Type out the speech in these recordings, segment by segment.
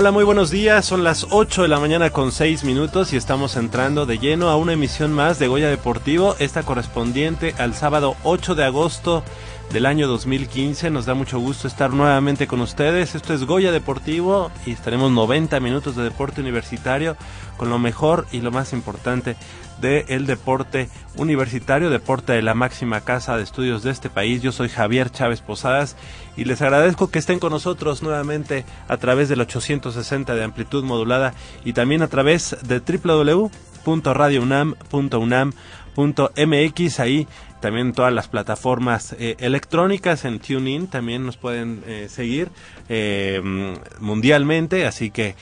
Hola, muy buenos días. Son las 8 de la mañana con 6 minutos y estamos entrando de lleno a una emisión más de Goya Deportivo, esta correspondiente al sábado 8 de agosto del año 2015. Nos da mucho gusto estar nuevamente con ustedes. Esto es Goya Deportivo y estaremos 90 minutos de deporte universitario con lo mejor y lo más importante del deporte universitario, deporte de la máxima casa de estudios de este país. Yo soy Javier Chávez Posadas y les agradezco que estén con nosotros nuevamente a través del 860 de amplitud modulada y también a través de www.radiounam.unam.mx. Ahí también todas las plataformas eh, electrónicas en TuneIn también nos pueden eh, seguir eh, mundialmente, así que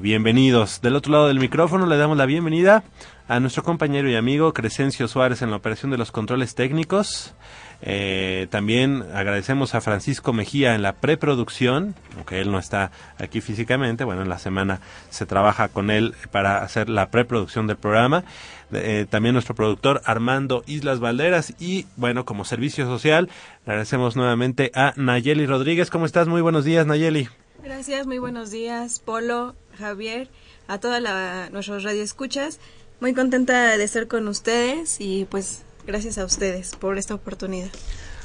bienvenidos. Del otro lado del micrófono le damos la bienvenida a nuestro compañero y amigo Crescencio Suárez en la operación de los controles técnicos. Eh, también agradecemos a Francisco Mejía en la preproducción, aunque él no está aquí físicamente, bueno, en la semana se trabaja con él para hacer la preproducción del programa. Eh, también nuestro productor Armando Islas Valderas y bueno, como servicio social, agradecemos nuevamente a Nayeli Rodríguez. ¿Cómo estás? Muy buenos días, Nayeli. Gracias, muy buenos días, Polo, Javier, a toda la, nuestros radioescuchas. Muy contenta de estar con ustedes y pues gracias a ustedes por esta oportunidad.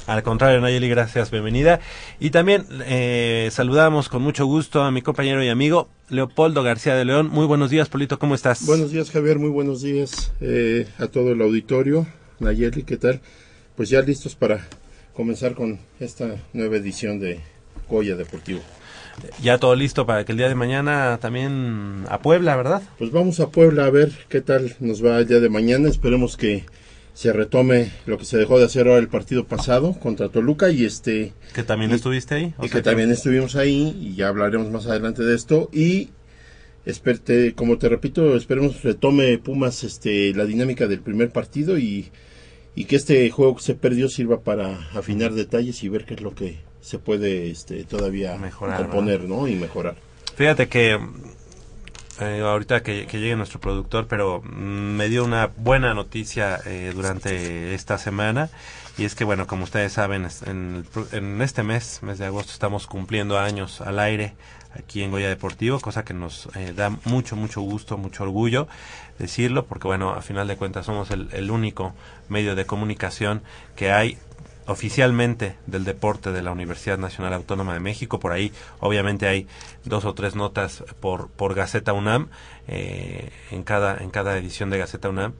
Al contrario, Nayeli, gracias, bienvenida. Y también eh, saludamos con mucho gusto a mi compañero y amigo Leopoldo García de León. Muy buenos días, Polito, ¿cómo estás? Buenos días, Javier, muy buenos días eh, a todo el auditorio. Nayeli, ¿qué tal? Pues ya listos para comenzar con esta nueva edición de Goya Deportivo ya todo listo para que el día de mañana también a Puebla, ¿verdad? Pues vamos a Puebla a ver qué tal nos va el día de mañana. Esperemos que se retome lo que se dejó de hacer ahora el partido pasado contra Toluca y este que también estuviste ahí y que también estuvimos ahí y ya hablaremos más adelante de esto y esperte, como te repito esperemos retome Pumas este la dinámica del primer partido y, y que este juego que se perdió sirva para afinar detalles y ver qué es lo que se puede este, todavía mejorar, componer ¿no? y mejorar. Fíjate que eh, ahorita que, llegue nuestro productor, pero me dio una buena noticia eh, durante esta semana. Y es que bueno, como ustedes saben, en, en, este mes, mes de agosto, estamos cumpliendo años al aire aquí en Goya Deportivo, cosa que nos eh, da mucho, mucho gusto, mucho orgullo decirlo, porque bueno, a final de cuentas somos el, el único medio de comunicación que hay oficialmente del deporte de la Universidad Nacional Autónoma de México. Por ahí, obviamente, hay dos o tres notas por, por Gaceta UNAM, eh, en, cada, en cada edición de Gaceta UNAM.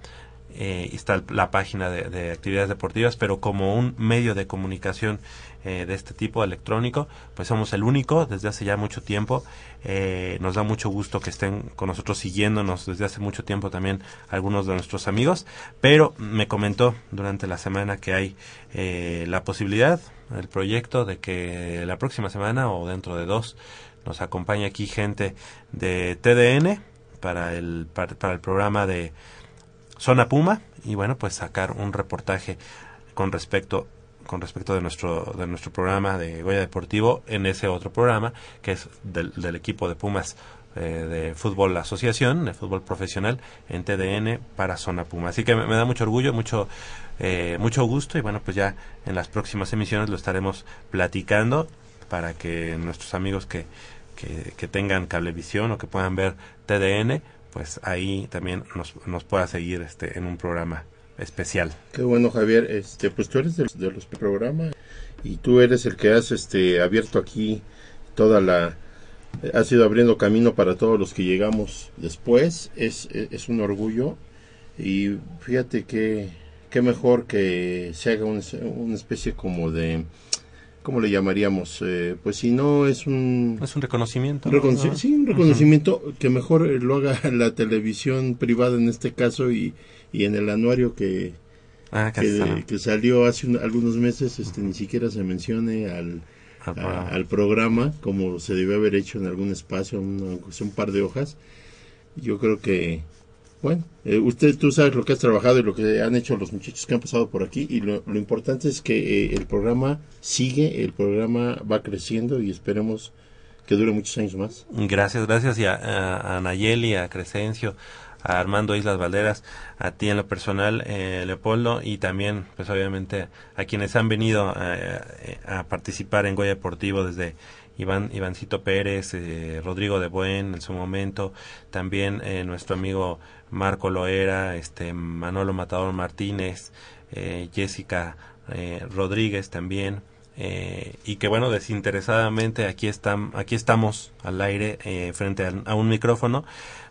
Eh, está la página de, actividades deportivas, pero como un medio de comunicación eh, de este tipo electrónico, pues somos el único desde hace ya mucho tiempo. Eh, nos da mucho gusto que estén con nosotros siguiéndonos desde hace mucho tiempo también algunos de nuestros amigos, pero me comentó durante la semana que hay la posibilidad, el proyecto de que la próxima semana o dentro de dos nos acompañe aquí gente de TDN para el, para el programa de Zona Puma y bueno, pues sacar un reportaje con respecto con respecto de nuestro de nuestro programa de Goya Deportivo en ese otro programa que es del, del equipo de Pumas eh, de fútbol asociación, de fútbol profesional en TDN para Zona Puma. Así que me, da mucho orgullo, mucho eh, mucho gusto y bueno, pues ya en las próximas emisiones lo estaremos platicando para que nuestros amigos que, que, que tengan cablevisión o que puedan ver TDN pues ahí también nos, nos pueda seguir este en un programa especial. Qué bueno, Javier. Este, pues tú eres de, los programas y tú eres el que has este abierto aquí toda la has ido abriendo camino para todos los que llegamos después. Es, es un orgullo y fíjate que qué mejor que se haga una especie como de ¿cómo le llamaríamos? Eh, pues si no es un... Es un reconocimiento. Sí, un reconocimiento que mejor lo haga la televisión privada en este caso y, y en el anuario que, ah, que, salió hace algunos meses, este, ni siquiera se mencione al, al programa. como se debe haber hecho en algún espacio, un, un par de hojas. Yo creo que bueno, eh, usted, tú sabes lo que has trabajado y lo que han hecho los muchachos que han pasado por aquí y lo, importante es que eh, el programa sigue, el programa va creciendo y esperemos que dure muchos años más. Gracias, gracias y a, a, Nayeli, a Crescencio, a Armando Islas Valderas, a ti en lo personal, eh, Leopoldo, y también, pues obviamente, a quienes han venido a participar en Goya Deportivo desde Iván, Ivancito Pérez, Rodrigo de Buen en su momento, también nuestro amigo Marco Loera, este, Manolo Matador Martínez, eh, Jessica eh, Rodríguez también. Eh, y que bueno, desinteresadamente aquí, están, aquí estamos al aire frente a, un micrófono,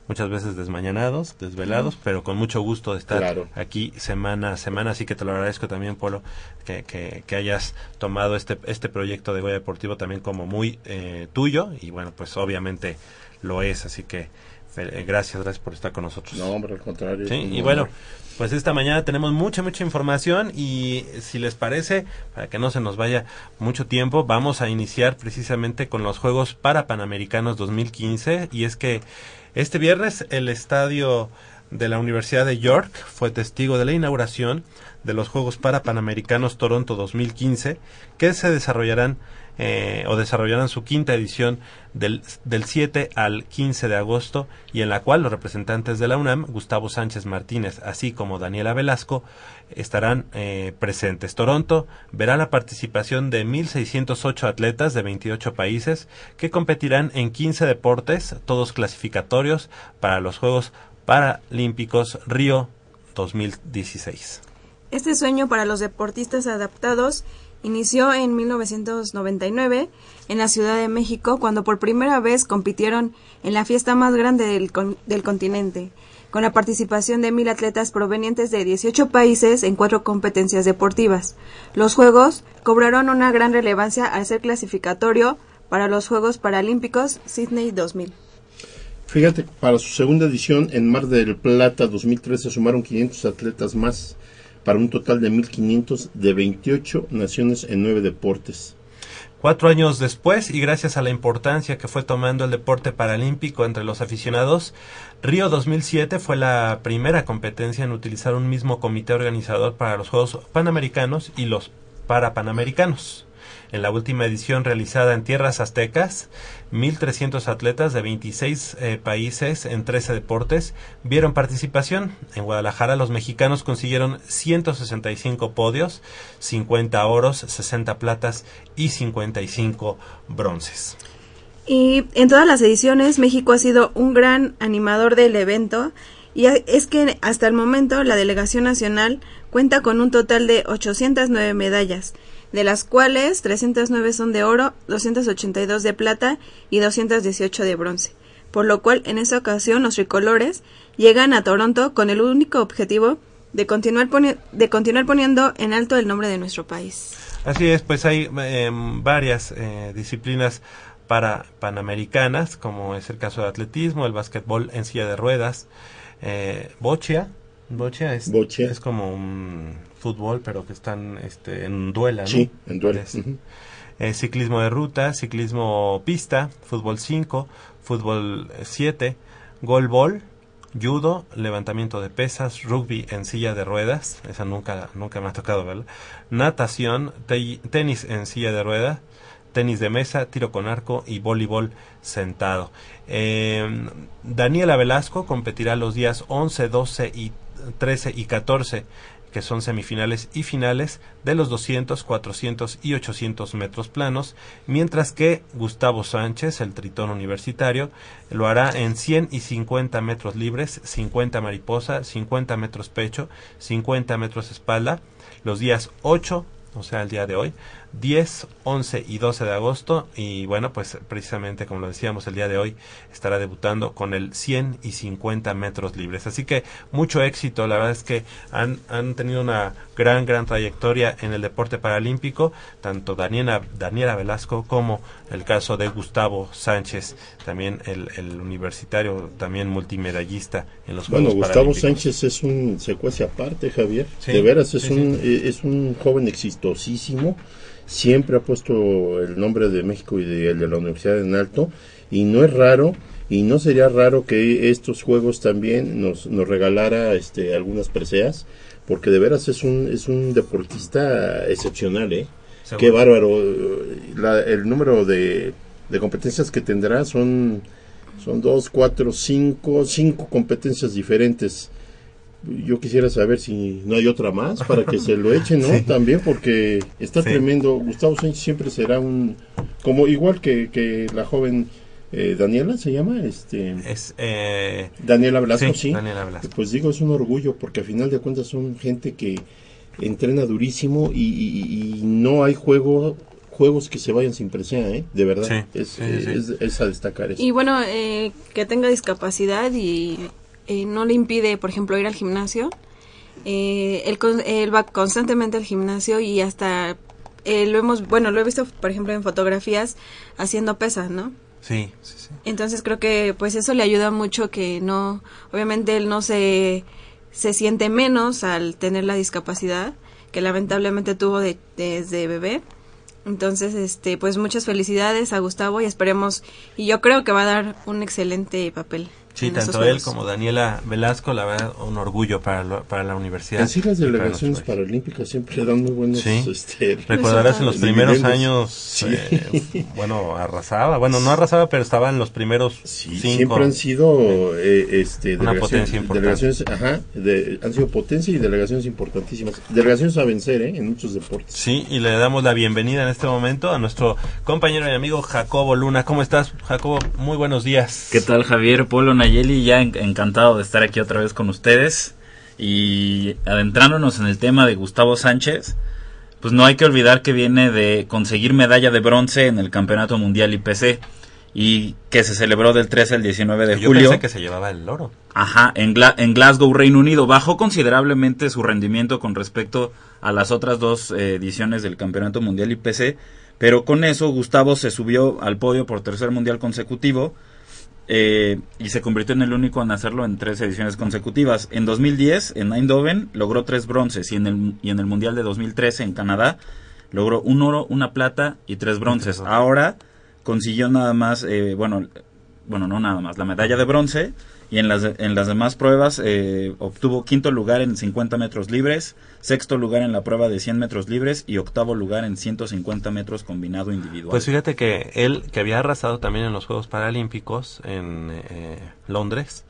muchas veces desmañanados, desvelados, pero con mucho gusto de estar aquí semana a semana. Así que te lo agradezco también, Polo, que, que, que hayas tomado este, este proyecto de Goya Deportivo también como muy tuyo. Y bueno, pues obviamente lo es, así que eh, gracias, gracias por estar con nosotros. No, hombre, al contrario. Sí, y bueno, pues esta mañana tenemos mucha, mucha información y si les parece, para que no se nos vaya mucho tiempo, vamos a iniciar precisamente con los Juegos para Panamericanos 2015 y es que este viernes el estadio de la Universidad de York fue testigo de la inauguración de los Juegos para Panamericanos Toronto 2015 que se desarrollarán eh, o desarrollarán su quinta edición del, del 7 al 15 de agosto y en la cual los representantes de la UNAM, Gustavo Sánchez Martínez, así como Daniela Velasco, estarán eh, presentes. Toronto verá la participación de 1.608 atletas de 28 países que competirán en 15 deportes, todos clasificatorios para los Juegos Paralímpicos Río 2016. Este sueño para los deportistas adaptados Inició en 1999 en la Ciudad de México cuando por primera vez compitieron en la fiesta más grande del, del continente, con la participación de mil atletas provenientes de 18 países en cuatro competencias deportivas. Los Juegos cobraron una gran relevancia al ser clasificatorio para los Juegos Paralímpicos Sydney 2000. Fíjate, para su segunda edición en Mar del Plata 2013 sumaron 500 atletas más para un total de 1.500 de 28 naciones en nueve deportes. Cuatro años después, y gracias a la importancia que fue tomando el deporte paralímpico entre los aficionados, Río 2007 fue la primera competencia en utilizar un mismo comité organizador para los Juegos Panamericanos y los Parapanamericanos. En la última edición realizada en tierras aztecas, 1.300 atletas de 26 eh, países en 13 deportes vieron participación. En Guadalajara los mexicanos consiguieron 165 podios, 50 oros, 60 platas y 55 bronces. Y en todas las ediciones México ha sido un gran animador del evento Y es que hasta el momento la delegación nacional cuenta con un total de 809 medallas, de las cuales 309 son de oro, 282 de plata y 218 de bronce. Por lo cual, en esa ocasión, los tricolores llegan a Toronto con el único objetivo de continuar, de continuar poniendo en alto el nombre de nuestro país. Así es, pues hay em, varias eh, disciplinas para panamericanas, como es el caso del atletismo, el básquetbol en silla de ruedas, eh, bochia, bochia es, es como un fútbol, pero que están este, en duela, Sí, en duela. Eh, ciclismo de ruta, ciclismo pista, fútbol 5, fútbol 7, golbol, judo, levantamiento de pesas, rugby en silla de ruedas, esa nunca, nunca me ha tocado verla, natación, tenis en silla de ruedas, tenis de mesa, tiro con arco y voleibol sentado. Eh, Daniela Velasco competirá los días 11, 12 y 13 y 14 que son semifinales y finales de los 200, 400 y 800 metros planos, mientras que Gustavo Sánchez, el tritón universitario, lo hará en 100 y 50 metros libres, 50 mariposa, 50 metros pecho, 50 metros espalda, los días 8, o sea, el día de hoy, 10, 11 y 12 de agosto. Y bueno, pues precisamente como lo decíamos el día de hoy estará debutando con el 100 y 50 metros libres. Así que mucho éxito, la verdad es que han, han tenido una gran, gran trayectoria en el deporte paralímpico, tanto Daniela, Daniela Velasco como el caso de Gustavo Sánchez, también el, el universitario, también multimedallista en los Bueno, Gustavo Sánchez es un secuencia aparte, Javier. de veras, es, un, eh, es un joven exitosísimo siempre ha puesto el nombre de México y de, de la universidad en alto y no es raro y no sería raro que estos juegos también nos, nos regalara este, algunas preseas porque de veras es un, es un deportista excepcional, ¿eh? Qué bárbaro. el número de, de competencias que tendrá son, son dos, cuatro, cinco, cinco competencias diferentes yo quisiera saber si no hay otra más para que se lo echen, ¿no? También porque está tremendo. Gustavo Sánchez siempre será un, como igual que, que la joven eh, Daniela, ¿se llama? Este, es, eh, Daniela Velasco, sí. Pues digo, es un orgullo porque a final de cuentas son gente que entrena durísimo y, no hay juego juegos que se vayan sin presión, ¿eh? De verdad. es, es, a destacar eso. Y bueno, eh, que tenga discapacidad y eh, no le impide, por ejemplo, ir al gimnasio. Eh, él, va constantemente al gimnasio y hasta eh, lo hemos, bueno, lo he visto, por ejemplo, en fotografías haciendo pesas, ¿no? Sí, sí, sí. Entonces creo que pues eso le ayuda mucho que no, obviamente él no se, se siente menos al tener la discapacidad que lamentablemente tuvo desde bebé. Entonces, este, pues muchas felicidades a Gustavo y esperemos, y yo creo que va a dar un excelente papel. Sí, tanto él como Daniela Velasco, la verdad, un orgullo para, para la universidad. Así las delegaciones paralímpicas siempre dan muy buenos... Sí. Este, Recordarás en los primeros años, eh, bueno, arrasaba, bueno, no arrasaba, pero estaba en los primeros sí, Siempre han sido eh, este, Una potencia delegaciones, ajá, han sido potencia y delegaciones importantísimas. Delegaciones a vencer, ¿eh? En muchos deportes. Sí, y le damos la bienvenida en este momento a nuestro compañero y amigo Jacobo Luna. ¿Cómo estás, Jacobo? Muy buenos días. ¿Qué tal, Javier? Polo Nayeli, ya encantado de estar aquí otra vez con ustedes. Y adentrándonos en el tema de Gustavo Sánchez, pues no hay que olvidar que viene de conseguir medalla de bronce en el Campeonato Mundial IPC y que se celebró del 13 al 19 de julio. Yo pensé que se llevaba el oro. Ajá, en, en, Glasgow, Reino Unido. Bajó considerablemente su rendimiento con respecto a las otras dos eh, ediciones del Campeonato Mundial IPC, pero con eso Gustavo se subió al podio por tercer mundial consecutivo eh, y se convirtió en el único en hacerlo en tres ediciones consecutivas. En 2010, en Eindhoven, logró tres bronces y en el, y en el Mundial de 2013 en Canadá logró un oro, una plata y tres bronces. Ahora consiguió nada más, eh, bueno, bueno, no nada más, la medalla de bronce y en las, en las demás pruebas eh, obtuvo quinto lugar en 50 metros libres, sexto lugar en la prueba de 100 metros libres y octavo lugar en 150 metros combinado individual. Pues fíjate que él, que había arrasado también en los Juegos Paralímpicos en eh, Londres,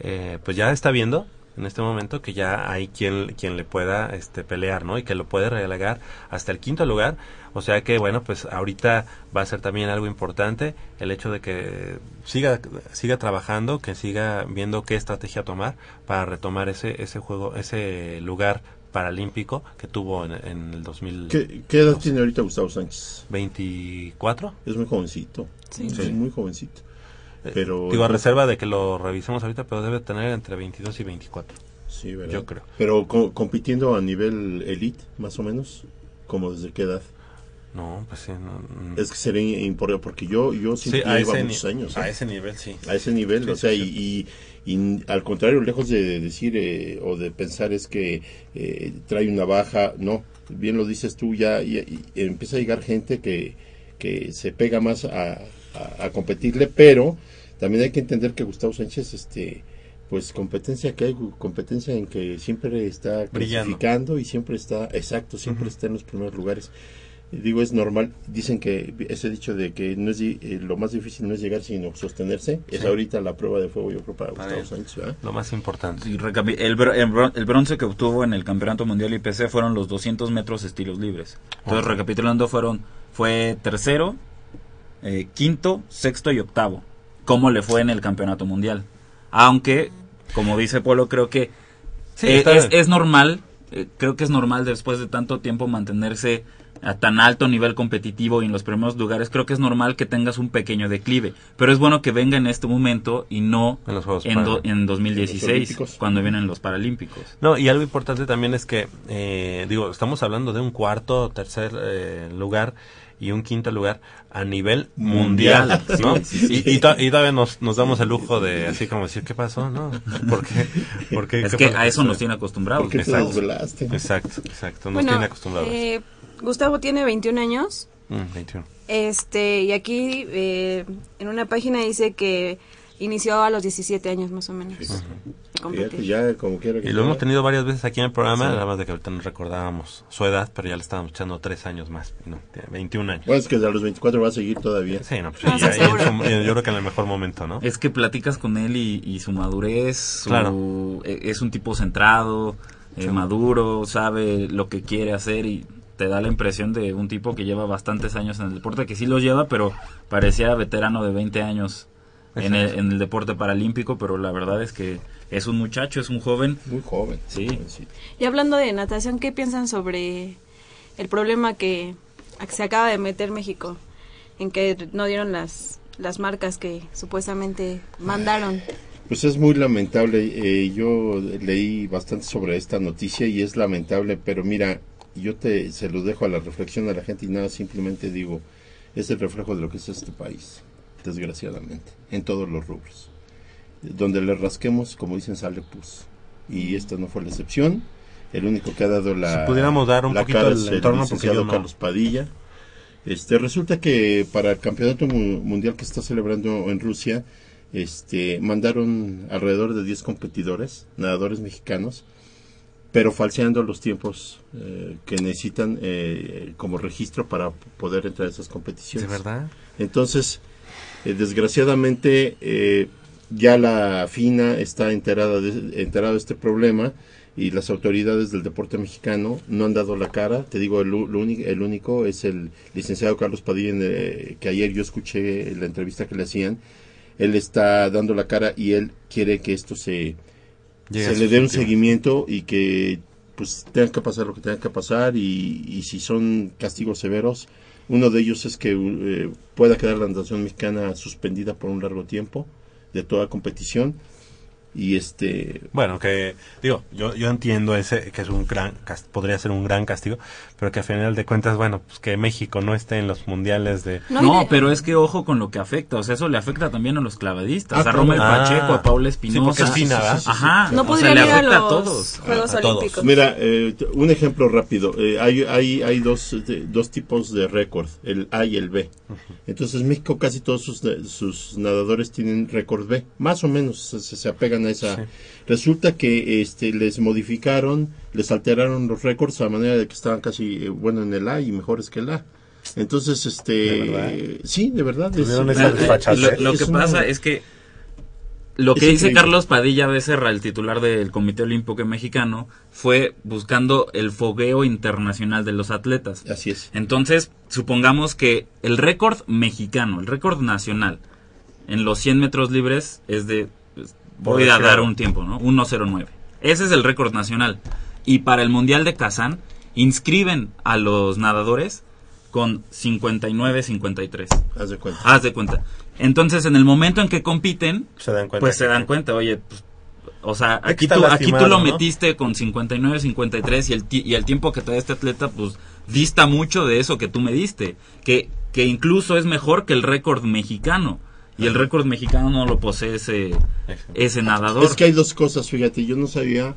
eh, pues ya está viendo en este momento que ya hay quien quien le pueda este pelear no y que lo puede relegar hasta el quinto lugar o sea que bueno pues ahorita va a ser también algo importante el hecho de que siga siga trabajando que siga viendo qué estrategia tomar para retomar ese ese juego ese lugar paralímpico que tuvo en, en el 2000 ¿Qué, qué edad tiene ahorita Gustavo Sánchez? 24 Es muy jovencito. Sí. Sí, muy jovencito. Pero digo a reserva de que lo revisemos ahorita pero debe tener entre 22 y 24 Sí, ¿verdad? Yo creo. Pero co- compitiendo a nivel elite, más o menos, como desde qué edad. no pues sí no, Es que sería importante, porque yo, yo sí, siempre a llevo ese, muchos años. a ¿eh? ese nivel sí a ese nivel, Sí, o sea, sí, y, y- y al contrario, lejos de decir eh, o de pensar es que eh, trae una baja, no, bien lo dices tú, ya, y- y empieza a llegar gente que, que se pega más a, a- a competirle, pero también hay que entender que Gustavo Sánchez, este pues competencia que hay, competencia en que siempre está Brillando. clasificando y siempre está, exacto, siempre está en los primeros lugares. Digo, es normal. Dicen que ese dicho de que no es eh, lo más difícil no es llegar, sino sostenerse. Es Sí. ahorita la prueba de fuego, yo creo, para, Para Gustavo. Sánchez. ¿verdad? lo más importante Sí, el, bro- el bro- el bronce que obtuvo en el Campeonato Mundial IPC fueron los 200 metros estilos libres. Entonces, recapitulando, fueron fue tercero, eh, quinto, sexto y octavo. ¿Cómo le fue en el Campeonato Mundial? Aunque, como dice Polo, creo que Sí, eh, es, es normal, eh, creo que es normal después de tanto tiempo mantenerse a tan alto nivel competitivo y en los primeros lugares, creo que es normal que tengas un pequeño declive, pero es bueno que venga en este momento y no En los Juegos en, do- Paralímpicos. en En 2016, los Olímpicos. cuando vienen los Paralímpicos. No, y algo importante también es que, eh, digo, estamos hablando de un cuarto, tercer eh, lugar y un quinto lugar a nivel mundial, ¿no? sí, sí, sí. Y, y to- y todavía nos, nos damos el lujo de así como decir, ¿qué pasó? ¿No? ¿Por qué? ¿Por qué? Es ¿Qué que pasó? a eso nos tiene acostumbrados. Exacto, exacto, nos Bueno, tiene acostumbrados. eh, Gustavo tiene 21 años. Mm, 21. Este, y aquí eh, en una página dice que inició a los 17 años más o menos. Fíjate, ya como quiera que Y lo hemos tenido varias veces aquí en el programa, Sí. nada más de que ahorita nos recordábamos su edad, pero ya le estábamos echando tres años más. No, tiene 21 años. Bueno, es que a los 24 va a seguir todavía. Sí, no, pues Ah, ya- su- yo creo que en el mejor momento, ¿no? Es que platicas con él y, y su madurez, su- Claro. eh, es un tipo centrado, eh, maduro, sabe lo que quiere hacer y te da la impresión de un tipo que lleva bastantes años en el deporte, que sí los lleva, pero parecía veterano de 20 años en el, en el deporte paralímpico, pero la verdad es que es un muchacho, es un joven. Muy joven. Sí. Y hablando de natación, ¿qué piensan sobre el problema que se acaba de meter México? En que no dieron las, las marcas que supuestamente mandaron. Pues es muy lamentable. eh, yo leí bastante sobre esta noticia y es lamentable, pero mira, yo te se lo dejo a la reflexión de la gente y nada, simplemente digo, es el reflejo de lo que es este país, desgraciadamente, en todos los rubros. Donde le rasquemos, como dicen, sale pus. Y esta no fue la excepción. El único que ha dado la. Si pudiéramos dar un poquito cara el entorno, porque yo no. Carlos Padilla. Este, resulta que para el campeonato mu- mundial que está celebrando en Rusia, este, mandaron alrededor de 10 competidores, nadadores mexicanos, pero falseando los tiempos eh, que necesitan eh, como registro para poder entrar a esas ¿De competiciones. verdad? Entonces, eh, desgraciadamente, eh, ya la FINA está enterada de, enterada de este problema y las autoridades del deporte mexicano no han dado la cara. Te digo, el, el único es el licenciado Carlos Padilla, eh, que ayer yo escuché la entrevista que le hacían. Él está dando la cara y él quiere que esto se, Llega se le dé un seguimiento y que pues tenga que pasar lo que tenga que pasar y, y si son castigos severos uno de ellos es que eh, pueda quedar la natación mexicana suspendida por un largo tiempo de toda competición y este Bueno, que digo, yo, yo entiendo ese que es un gran, podría ser un gran castigo, pero que a final de cuentas, bueno, pues que México no esté en los mundiales de... No, No, pero es que ojo con lo que afecta, o sea, eso le afecta también a los clavadistas, Ah, a. Rommel Ah. Pacheco, a Paula Sí, porque Espinosa. es ¿verdad? Ajá, No o sea, podrían le ir a afecta los a todos. Juegos A- a todos. Olímpicos. mira eh, un ejemplo rápido eh, hay hay hay dos de- dos tipos de récord el A y el B entonces México casi todos sus, sus nadadores tienen récord B más o menos se, se apegan a esa Sí. Resulta que este les modificaron les alteraron los récords a manera de que estaban casi eh, bueno en el A y mejores que el A entonces este sí de verdad es- lo, es que una- pasa es que lo que dice increíble. Carlos Padilla Becerra, el titular del Comité Olímpico Mexicano, fue buscando el fogueo internacional de los atletas. Así es. Entonces, supongamos que el récord mexicano, el récord nacional, en los 100 metros libres es de, voy a dar un tiempo, ¿no? 1.09. Ese es el récord nacional. Y para el Mundial de Kazán, inscriben a los nadadores con 59-53. Haz de cuenta. Haz de cuenta. Entonces, en el momento en que compiten, Se dan cuenta. pues se dan cuenta, oye, pues, o sea, aquí tú, aquí tú lo ¿no? metiste con 59, 53 y el, y el tiempo que trae este atleta, pues dista mucho de eso que tú me diste, que, que incluso es mejor que el récord mexicano. Y el récord mexicano no lo posee ese, ese nadador. Es que hay dos cosas, fíjate, yo no sabía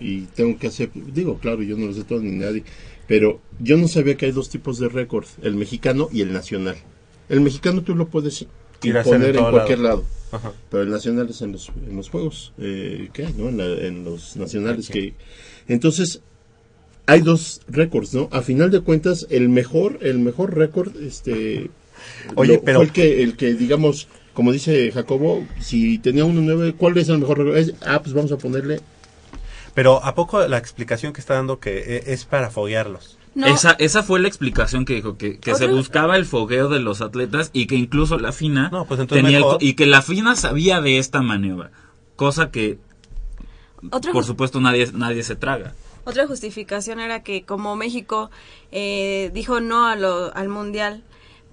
y tengo que hacer, digo, claro, yo no lo sé todo ni nadie, pero yo no sabía que hay dos tipos de récord, el mexicano y el nacional. El mexicano tú lo puedes hacer en cualquier lado. lado, Ajá. pero el nacional es en los, en los juegos, eh, ¿qué hay, no? En, la- en los nacionales que... Entonces, hay dos récords, ¿no? A final de cuentas, el mejor, el mejor récord, este... Oye, lo- pero- Fue el que, el que, digamos, como dice Jacobo, si tenía uno nueve, ¿cuál es el mejor? Es- ah, pues vamos a ponerle Pero ¿a poco la explicación que está dando que e- es para foguearlos? No, Esa, esa fue la explicación que dijo, que, que se buscaba el fogueo de los atletas y que incluso la FINA No, pues tenía el y que la FINA sabía de esta maniobra, cosa que otra, por supuesto nadie, nadie se traga. otra justificación era que como México eh, dijo no a lo, al mundial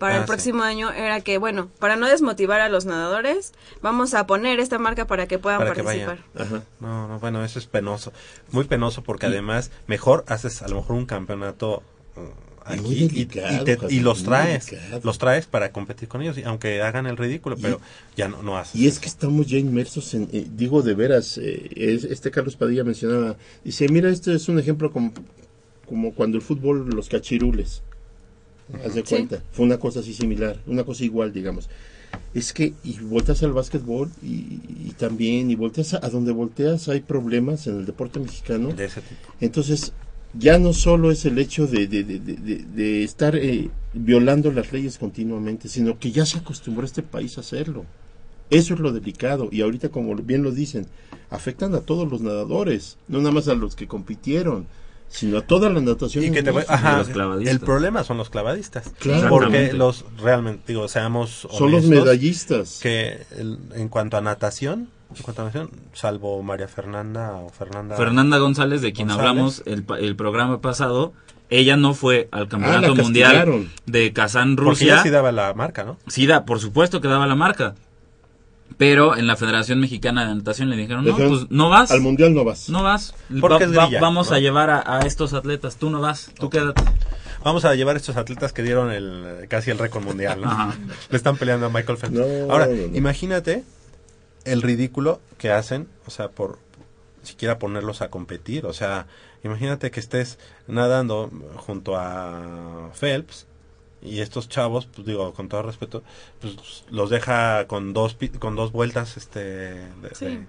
para Ah, el sí. próximo año, era que, bueno, para no desmotivar a los nadadores, vamos a poner esta marca para que puedan Para participar. Ajá. No, no, bueno, eso es penoso. Muy penoso porque además mejor haces a lo mejor un campeonato uh, Y aquí y- te- y los traes. delicado. Los traes para competir con ellos, y aunque hagan el ridículo, Y- pero ya no, no haces. Y es eso. que estamos ya inmersos en, eh, digo de veras, eh, es- este Carlos Padilla mencionaba, dice, mira, este es un ejemplo como, como cuando el fútbol, los cachirules, haz de Sí. cuenta, fue una cosa así similar, una cosa igual, digamos. Es que, y volteas al básquetbol y, y también, y volteas a, a donde volteas hay problemas en el deporte mexicano. de ese tipo. Entonces, ya no solo es el hecho de, de, de, de- de- de estar eh, violando las leyes continuamente, sino que ya se acostumbró este país a hacerlo. Eso es lo delicado. Y ahorita, como bien lo dicen, afectan a todos los nadadores, no nada más a los que compitieron, sino a toda la natación. Y que te voy- México. ajá, los clavadistas. el problema son los clavadistas. Claro. Porque los realmente, digo, seamos Son los medallistas. que el- en cuanto a natación, en cuanto a natación, salvo María Fernanda o Fernanda. Fernanda González, de quien González. hablamos el, el programa pasado, ella no fue al Ah, campeonato mundial de Kazán, Porque Rusia. ella sí daba la marca, ¿no? Sí, da, por supuesto que daba la marca. Pero en la Federación Mexicana de Natación le dijeron, no, pues no vas. Al mundial no vas. No vas. Porque Va- va- vamos ¿no? a llevar a, a estos atletas. Tú no vas. Tú quédate. Vamos a llevar estos atletas que dieron el casi el récord mundial. Le están peleando a Michael Phelps. No, Ahora, no, no. imagínate el ridículo que hacen, o sea, por siquiera ponerlos a competir, o sea, imagínate que estés nadando junto a Phelps y estos chavos, pues digo, con todo respeto, pues los deja con dos con dos vueltas este de, Sí. de-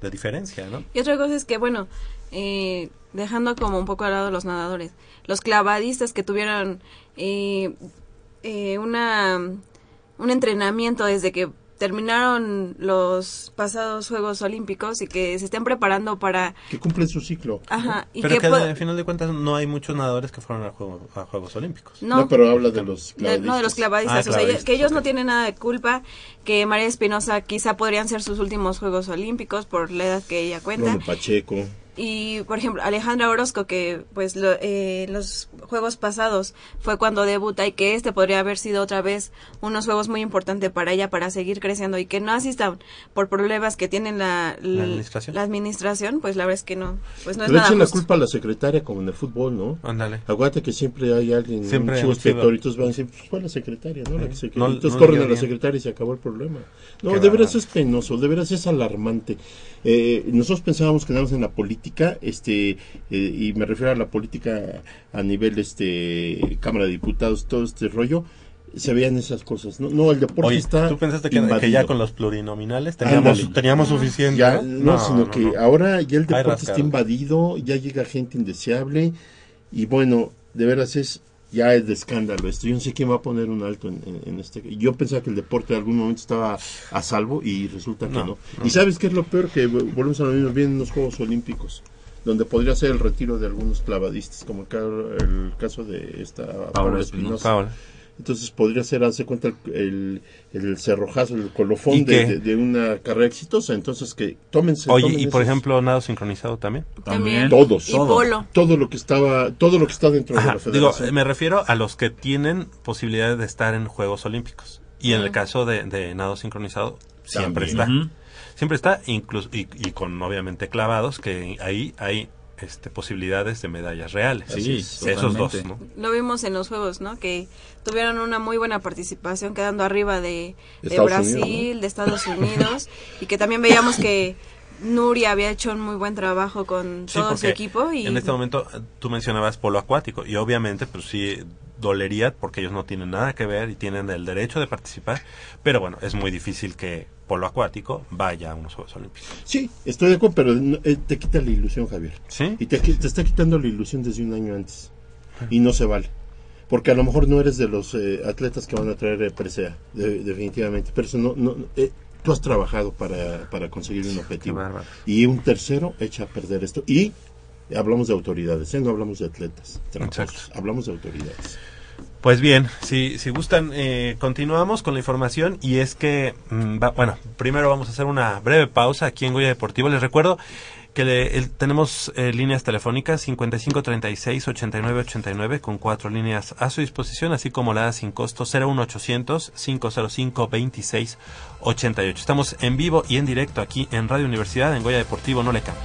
de diferencia, ¿no? Y otra cosa es que, bueno, eh, dejando como un poco al lado los nadadores, los clavadistas que tuvieron eh, eh, una, un entrenamiento desde que terminaron los pasados Juegos Olímpicos y que se estén preparando para... Que cumplen su ciclo. Ajá, y Pero que... que al final de cuentas no hay muchos nadadores que fueron a, juego- a Juegos Olímpicos. No, pero habla de los de- no, de los clavadistas. Ah, o sea, clavadistas, que ellos no tienen nada de culpa, que María Espinosa quizá podrían ser sus últimos Juegos Olímpicos por la edad que ella cuenta. Romo Pacheco. Y, por ejemplo, Alejandra Orozco, que pues lo- eh, los juegos pasados fue cuando debuta y que este podría haber sido otra vez unos juegos muy importantes para ella para seguir creciendo y que no asistan por problemas que tienen la, La administración. la administración, pues la verdad es que no, pues no es Pero nada echen la culpa a la secretaria como en el fútbol, ¿no? Ándale. Acuérdate que siempre hay alguien, Siempre y entonces van a decir, pues fue la secretaria, ¿no? La que se- No- entonces no corren a la bien. secretaria y se acabó el problema. No, Qué de veras bárbaro. es penoso, de veras es alarmante. Eh, nosotros pensábamos que nada más en la política, este, eh, y me refiero a la política a nivel, este, Cámara de Diputados, todo este rollo, se veían esas cosas. No, no el deporte Oye, está ¿tú pensaste que, ya con los plurinominales teníamos, teníamos suficiente? Ya, no, sino que no. ahora ya el deporte está invadido, ya llega gente indeseable y bueno, de veras es ya es de escándalo esto. Yo no sé quién va a poner un alto en, en- en este. Yo pensaba que el deporte en algún momento estaba a salvo y resulta que No. ¿Y sabes qué es lo peor? Que vo- volvemos a lo mismo, vienen los Juegos Olímpicos, donde podría ser el retiro de algunos clavadistas, como el, ca- el caso de esta Paula Espinosa. Entonces podría ser, hace cuenta, el, el, el cerrojazo, el ¿Y colofón de, de- de una carrera exitosa. Entonces que tómense. Oye, tomen y por esos- ejemplo, nado sincronizado también. También. Todos. Y Todo. polo. todo lo que estaba, todo lo que está dentro de la digo, federación. me refiero a los que tienen posibilidades de estar en Juegos Olímpicos. Y en el caso de, de nado sincronizado, siempre También. está. Siempre está, incluso, y, y con obviamente clavados, que ahí hay este, posibilidades de medallas reales. Sí, Esos dos. ¿no? Lo vimos en los juegos, ¿no? Que tuvieron una muy buena participación quedando arriba de, Brasil, Unidos, de Estados Unidos, y que también veíamos que Nuria había hecho un muy buen trabajo con Sí, todo su equipo y En este momento eh, tú mencionabas polo acuático y obviamente pues sí dolería porque ellos no tienen nada que ver y tienen el derecho de participar, pero bueno, es muy difícil que polo acuático vaya a unos Juegos Olímpicos. Sí, estoy de acuerdo, pero no- eh, te quita la ilusión, Javier. ¿Sí? Y te, está quitando la ilusión desde un año antes. Y no se vale. Porque a lo mejor no eres de los eh, atletas que van a traer eh, presea, de- definitivamente. Pero eso no, no eh, tú has trabajado para, para conseguir un objetivo. Y un tercero echa a perder esto. Y hablamos de autoridades, ¿eh? no hablamos de atletas. tramposos, Exacto. Hablamos de autoridades. Pues bien, si, si gustan, eh, continuamos con la información y es que, mm, va- bueno, primero vamos a hacer una breve pausa aquí en Goya Deportivo. Les recuerdo que le- el- tenemos eh, líneas telefónicas 5536-8989 con cuatro líneas a su disposición, así como la sin costo 01800-505-2688. Estamos en vivo y en directo aquí en Radio Universidad, en Goya Deportivo, no le cambie.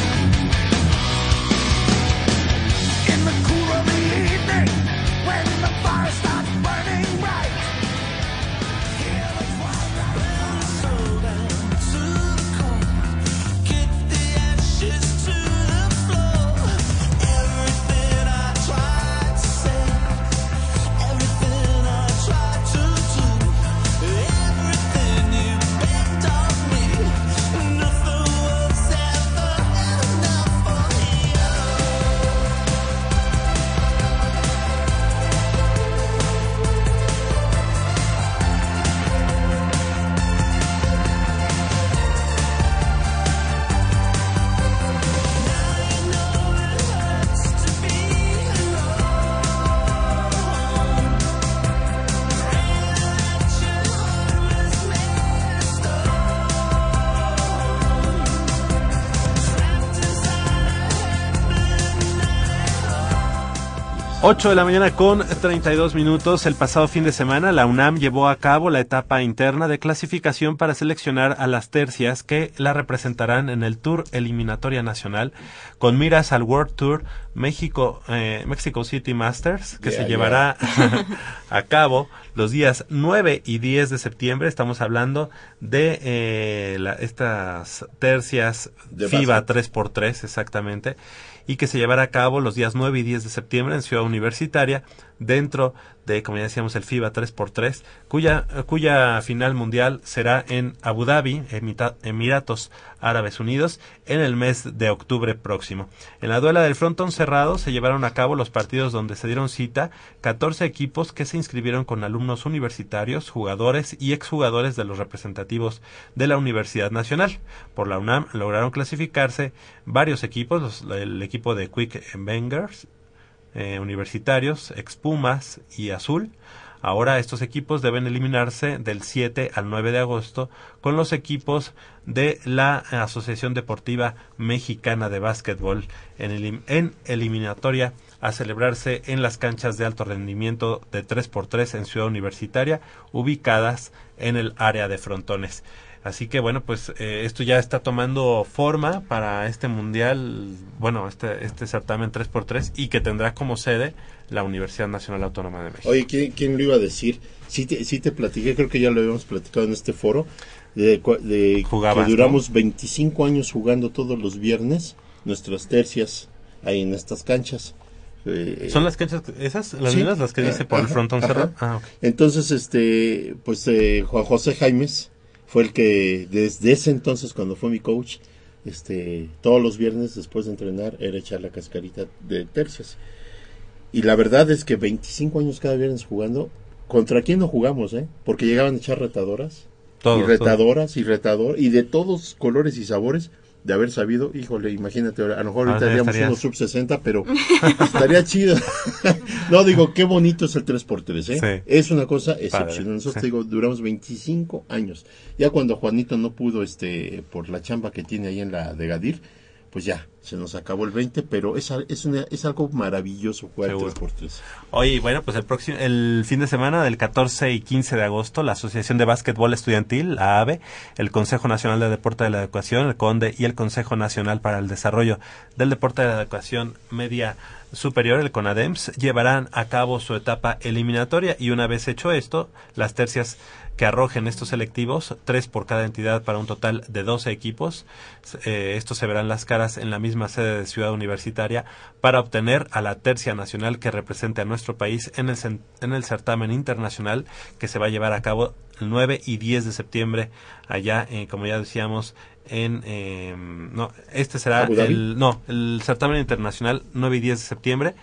Ocho de la mañana con 32 minutos. El pasado fin de semana, la UNAM llevó a cabo la etapa interna de clasificación para seleccionar a las tercias que la representarán en el Tour Eliminatoria Nacional con miras al World Tour México, eh, Mexico City Masters, que Yeah, se llevará a cabo los días 9 y 10 de septiembre. Estamos hablando de eh, la- estas tercias De FIBA básquet. 3x3, exactamente y que se llevará a cabo los días 9 y 10 de septiembre en Ciudad Universitaria dentro de, como ya decíamos, el FIBA 3x3, cuya, cuya final mundial será en Abu Dhabi, Emiratos Árabes Unidos, en el mes de octubre próximo. En la duela del frontón cerrado se llevaron a cabo los partidos donde se dieron cita 14 equipos que se inscribieron con alumnos universitarios, jugadores y exjugadores de los representativos de la Universidad Nacional. Por la UNAM lograron clasificarse varios equipos, el equipo de Quick Bangers, eh, universitarios, Expumas y Azul. Ahora estos equipos deben eliminarse del 7 al 9 de agosto con los equipos de la Asociación Deportiva Mexicana de Básquetbol en, en eliminatoria a celebrarse en las canchas de alto rendimiento de 3x3 en Ciudad Universitaria ubicadas en el área de frontones. Así que bueno, pues eh, esto ya está tomando forma para este mundial, bueno, este, este certamen 3x3 y que tendrá como sede la Universidad Nacional Autónoma de México. Oye, ¿quién, lo iba a decir? Sí te, sí te platiqué, creo que ya lo habíamos platicado en este foro, de, de que duramos 25 años jugando todos los viernes nuestras tercias ahí en estas canchas. Eh, ¿Son las canchas esas? ¿Las mismas? ¿Las que dice por el frontón cerrado? Ah, Entonces, este, pues eh, Juan José Jaimes fue el que desde ese entonces cuando fue mi coach, este, todos los viernes después de entrenar era echar la cascarita de tercias. Y la verdad es que 25 años cada viernes jugando, ¿contra quién no jugamos, eh? Porque llegaban a echar retadoras. y retadoras y retador y de todos colores y sabores de haber sabido, híjole, imagínate, a lo mejor ahorita haríamos uno sub 60, pero estaría chido. no, digo, qué bonito es el 3x3, ¿eh? Es una cosa excepcional. Nosotros, digo, duramos 25 años. Ya cuando Juanito no pudo, este, por la chamba que tiene ahí en la de Gadir, pues ya, se nos acabó el 20, pero es, es, es algo maravilloso jugar 3x3. Oye, bueno, pues el próximo el fin de semana del 14 y 15 de agosto, la Asociación de Básquetbol Estudiantil, la AVE, el Consejo Nacional de Deporte de la Educación, el CONDE y el Consejo Nacional para el Desarrollo del Deporte de la Educación Media Superior, el CONADEMS, llevarán a cabo su etapa eliminatoria y una vez hecho esto, las tercias que arrojen estos selectivos, tres por cada entidad para un total de 12 equipos. Eh, estos se verán las caras en la misma sede de Ciudad Universitaria para obtener a la tercia nacional que represente a nuestro país en el, en el certamen internacional que se va a llevar a cabo el 9 y 10 de septiembre allá, eh, como ya decíamos, en eh, no este será el no el certamen internacional 9 y 10 de septiembre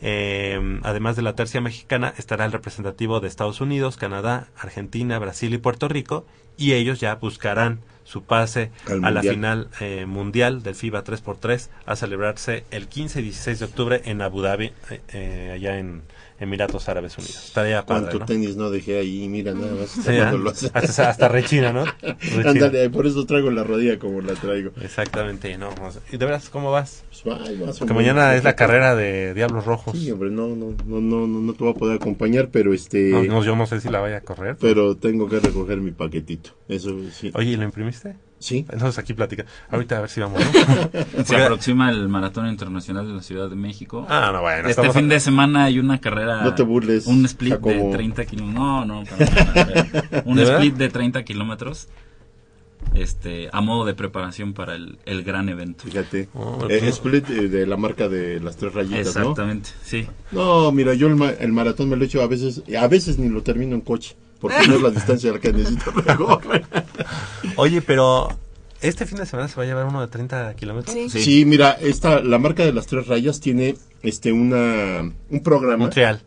eh, además de la tercia mexicana, estará el representativo de Estados Unidos, Canadá, Argentina, Brasil y Puerto Rico, y ellos ya buscarán su pase a la final eh, mundial del FIBA 3x3 a celebrarse el 15 y 16 de octubre en Abu Dhabi, eh, eh allá en, Emiratos Árabes Unidos. Estaría padre, ¿no? tenis no dejé ahí? Mira, nada más. Sí, hasta, hasta, rechina, ¿no? Ándale, por eso traigo la rodilla como la traigo. Exactamente, ¿no? ¿Y de veras cómo vas? Pues Porque mañana es la carrera de Diablos Rojos. Sí, hombre, no, no, no, no, no te voy a poder acompañar, pero este... No, yo no sé si la vaya a correr. Pero tengo que recoger mi paquetito, eso sí. Oye, ¿y lo imprimiste? Sí. Entonces aquí platica. Ahorita a ver si vamos, Se aproxima el Maratón Internacional de la Ciudad de México. Ah, no, bueno. Este fin de semana hay una carrera. No te burles. Un split de 30 kilómetros. No, no, Un split de 30 kilómetros. Este, a modo de preparación para el, el gran evento. Fíjate. Oh, eh, split eh, de la marca de las tres rayitas, Exactamente, sí. No, mira, yo el, el maratón me lo he hecho a veces, a veces ni lo termino en coche porque no es la distancia la que necesito Oye, pero este fin de semana se va a llevar uno de 30 kilómetros. Sí. mira, esta, la marca de las tres rayas tiene este una un programa. Montreal.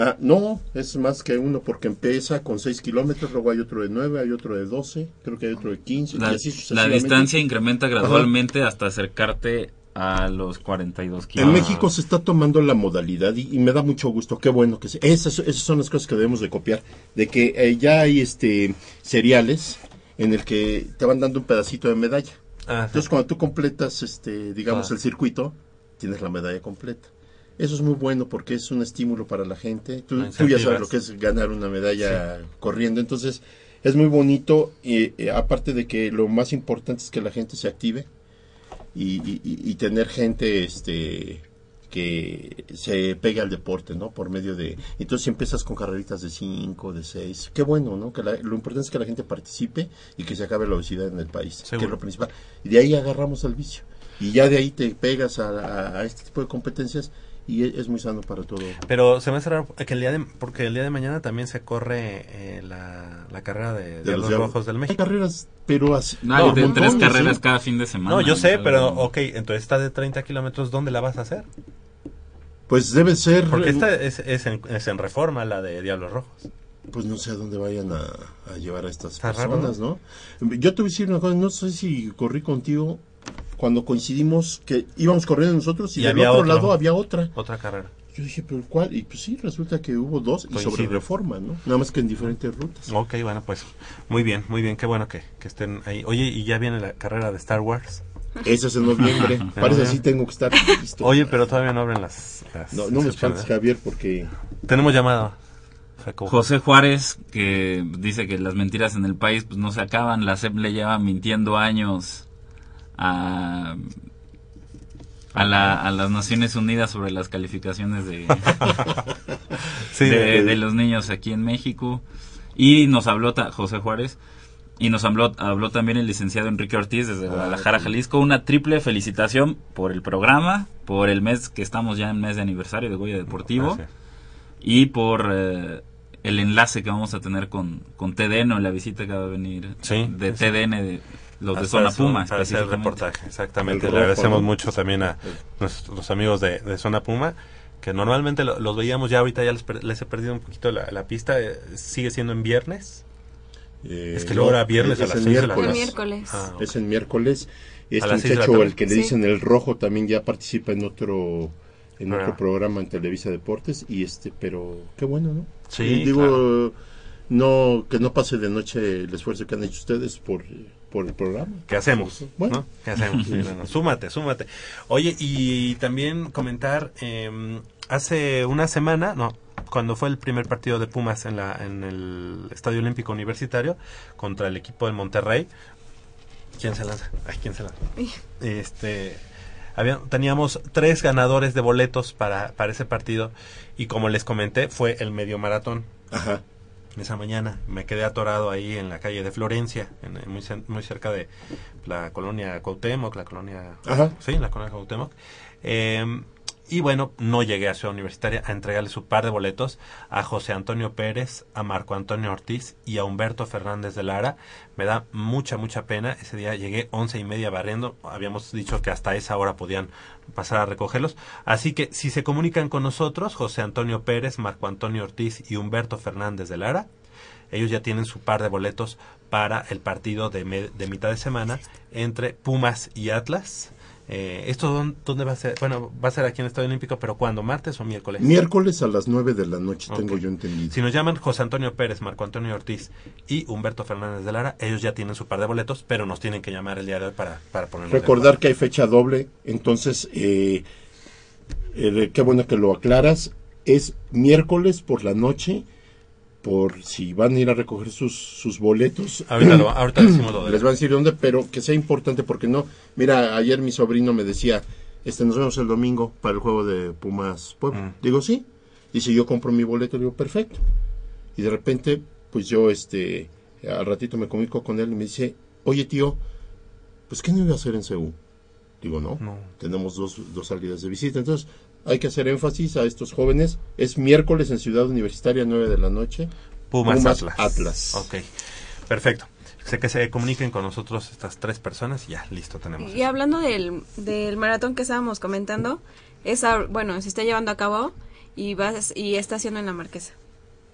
Ah, no, es más que uno porque empieza con 6 kilómetros, luego hay otro de 9, hay otro de 12, creo que hay otro de 15. La, la distancia incrementa gradualmente hasta acercarte a los 42 kilómetros. En México se está tomando la modalidad y, me da mucho gusto, qué bueno que se, esas, esas son las cosas que debemos de copiar, de que eh, ya hay este cereales en el que te van dando un pedacito de medalla. Ah, Entonces cuando tú completas este digamos ah. el circuito, tienes la medalla completa. Eso es muy bueno porque es un estímulo para la gente. Tú, ya sabes lo que es ganar una medalla corriendo. Entonces, es muy bonito. Y, eh, aparte de que lo más importante es que la gente se active y, tener gente este que se pegue al deporte, ¿no? Por medio de... Entonces si empiezas con carreritas de 5, de 6, qué bueno, ¿no? Que lo importante es que la gente participe y que se acabe la obesidad en el país, que es lo principal. Y de ahí agarramos el vicio. Y ya de ahí te pegas a, este tipo de competencias y es muy sano para todo. Pero se me hace raro que el día de, porque el día de mañana también se corre eh, la, la carrera de, de los. Rojos del Hay México. carreras, pero así. No, hay No, de un tres montón, carreras sí. cada fin de semana. No, yo sé, Algo- pero ok, entonces está de 30 kilómetros, ¿dónde la vas a hacer? Pues debe ser. Porque esta es, es, en, es en reforma, la de Diablos Rojos. Pues no sé a dónde vayan a, a llevar a estas personas, ¿no? Yo te voy a decir una cosa, no sé si corrí contigo cuando coincidimos que íbamos corriendo nosotros y, Y del había otro otro. lado había otra. Otra carrera. Yo dije, pero ¿cuál? Y pues sí, resulta que hubo dos y sobre Coincide. reforma, ¿no? Nada más que en diferentes rutas. Ok, bueno, pues muy bien, muy bien, qué bueno que, que estén ahí. Oye, y ya viene la carrera de Star Wars. Ese es en noviembre. Parece así tengo que estar listo. Oye, pero todavía no abren las... las No, no me espantes, ¿eh? Javier, porque Tenemos llamada. Jacobo. José Juárez, que dice que las mentiras en el país pues no se acaban. La SEP le lleva mintiendo años a, a, la- a las Naciones Unidas sobre las calificaciones de, Sí, de, de los niños aquí en México. Y nos habló ta- José Juárez. Y nos habló, habló también el licenciado Enrique Ortiz desde Guadalajara, Jalisco. Una triple felicitación por el programa, por el mes que estamos ya en mes de aniversario de Goya Deportivo Gracias. y por eh, el enlace que vamos a tener con, con TDN o la visita que va a venir Sí, de sí. TDN, de los de Zona eso, Puma. Para hacer el reportaje, exactamente. El Le agradecemos mucho también a nuestros amigos de, de Zona Puma, que normalmente lo- los veíamos ya, ahorita ya les, les he perdido un poquito la, la pista. eh, sigue siendo en viernes. eh, Es que luego era viernes a las en seis de la miércoles. Ah, Es en miércoles. Este muchacho, el que le Sí. dicen el rojo, también ya participa en otro en Programa. otro programa en Televisa Deportes y este, pero qué bueno, ¿no? Sí, Y digo, claro. no que no pase de noche el esfuerzo que han hecho ustedes por por el programa. ¿Qué hacemos? Bueno. ¿no? ¿Qué hacemos? Sí, no, no, Súmate, súmate. Oye, y también comentar, eh, hace una semana, no, cuando fue el primer partido de Pumas en, la, en el Estadio Olímpico Universitario contra el equipo de Monterrey, ¿quién se lanza? Ay, ¿quién se lanza? Este, había, teníamos tres ganadores de boletos para, para ese partido y como les comenté, fue el medio maratón Ajá. Esa mañana. Me quedé atorado ahí en la calle de Florencia, en- en muy, muy cerca de la colonia Cuauhtémoc, la colonia... Ajá. Sí, la colonia Cuauhtémoc. Eh, y bueno, no llegué a Ciudad Universitaria a entregarle su par de boletos a José Antonio Pérez, a Marco Antonio Ortiz y a Humberto Fernández de Lara. Me da mucha, mucha pena. Ese día llegué once y media barriendo. Habíamos dicho que hasta esa hora podían pasar a recogerlos. Así que si se comunican con nosotros, José Antonio Pérez, Marco Antonio Ortiz y Humberto Fernández de Lara, ellos ya tienen su par de boletos para el partido de, de mitad de semana entre Pumas y Atlas. Eh, ¿Esto dónde, va a ser? Bueno, va a ser aquí en el Estadio Olímpico, pero ¿cuándo? ¿Martes o miércoles? Miércoles a las 9 de la noche, tengo yo entendido. Si nos llaman José Antonio Pérez, Marco Antonio Ortiz y Humberto Fernández de Lara, ellos ya tienen su par de boletos, pero nos tienen que llamar el día de hoy para, para ponernos Recordar que hay fecha doble, entonces, eh, eh, qué bueno que lo aclaras. Es miércoles por la noche, por si van a ir a recoger sus, sus boletos. Ahorita, lo- ahorita decimos lo de Les van a decir dónde, pero que sea importante porque no. Mira, ayer mi sobrino me decía, este, nos vemos el domingo para el juego de Pumas Puebla. Mm. Digo, sí. Dice, yo compro mi boleto, digo, perfecto. Y de repente, pues yo, este, al ratito me comunico con él y me dice, oye tío, pues ¿qué no iba a hacer en Seúl? Digo, no, No. tenemos dos, dos salidas de visita. Entonces, hay que hacer énfasis a estos jóvenes. Es miércoles en Ciudad Universitaria, 9 de la noche. Pumas, Pumas Atlas. Atlas. Ok, perfecto. Sé que se comuniquen con nosotros estas tres personas y ya, listo, tenemos. Y hablando del, del maratón que estábamos comentando, es a- bueno, se está llevando a cabo y va y está haciendo en la Marquesa.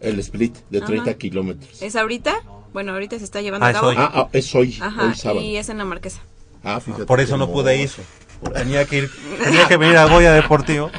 El split de 30 Ajá. kilómetros. ¿Es ahorita? Bueno, ahorita se está llevando Ah, a es cabo. hoy. Ah, ah, es hoy, Ajá, hoy sábado. y es en la Marquesa. Ah, fíjate. Por eso no pude ir. Tenía que ir, tenía que venir a Goya Deportivo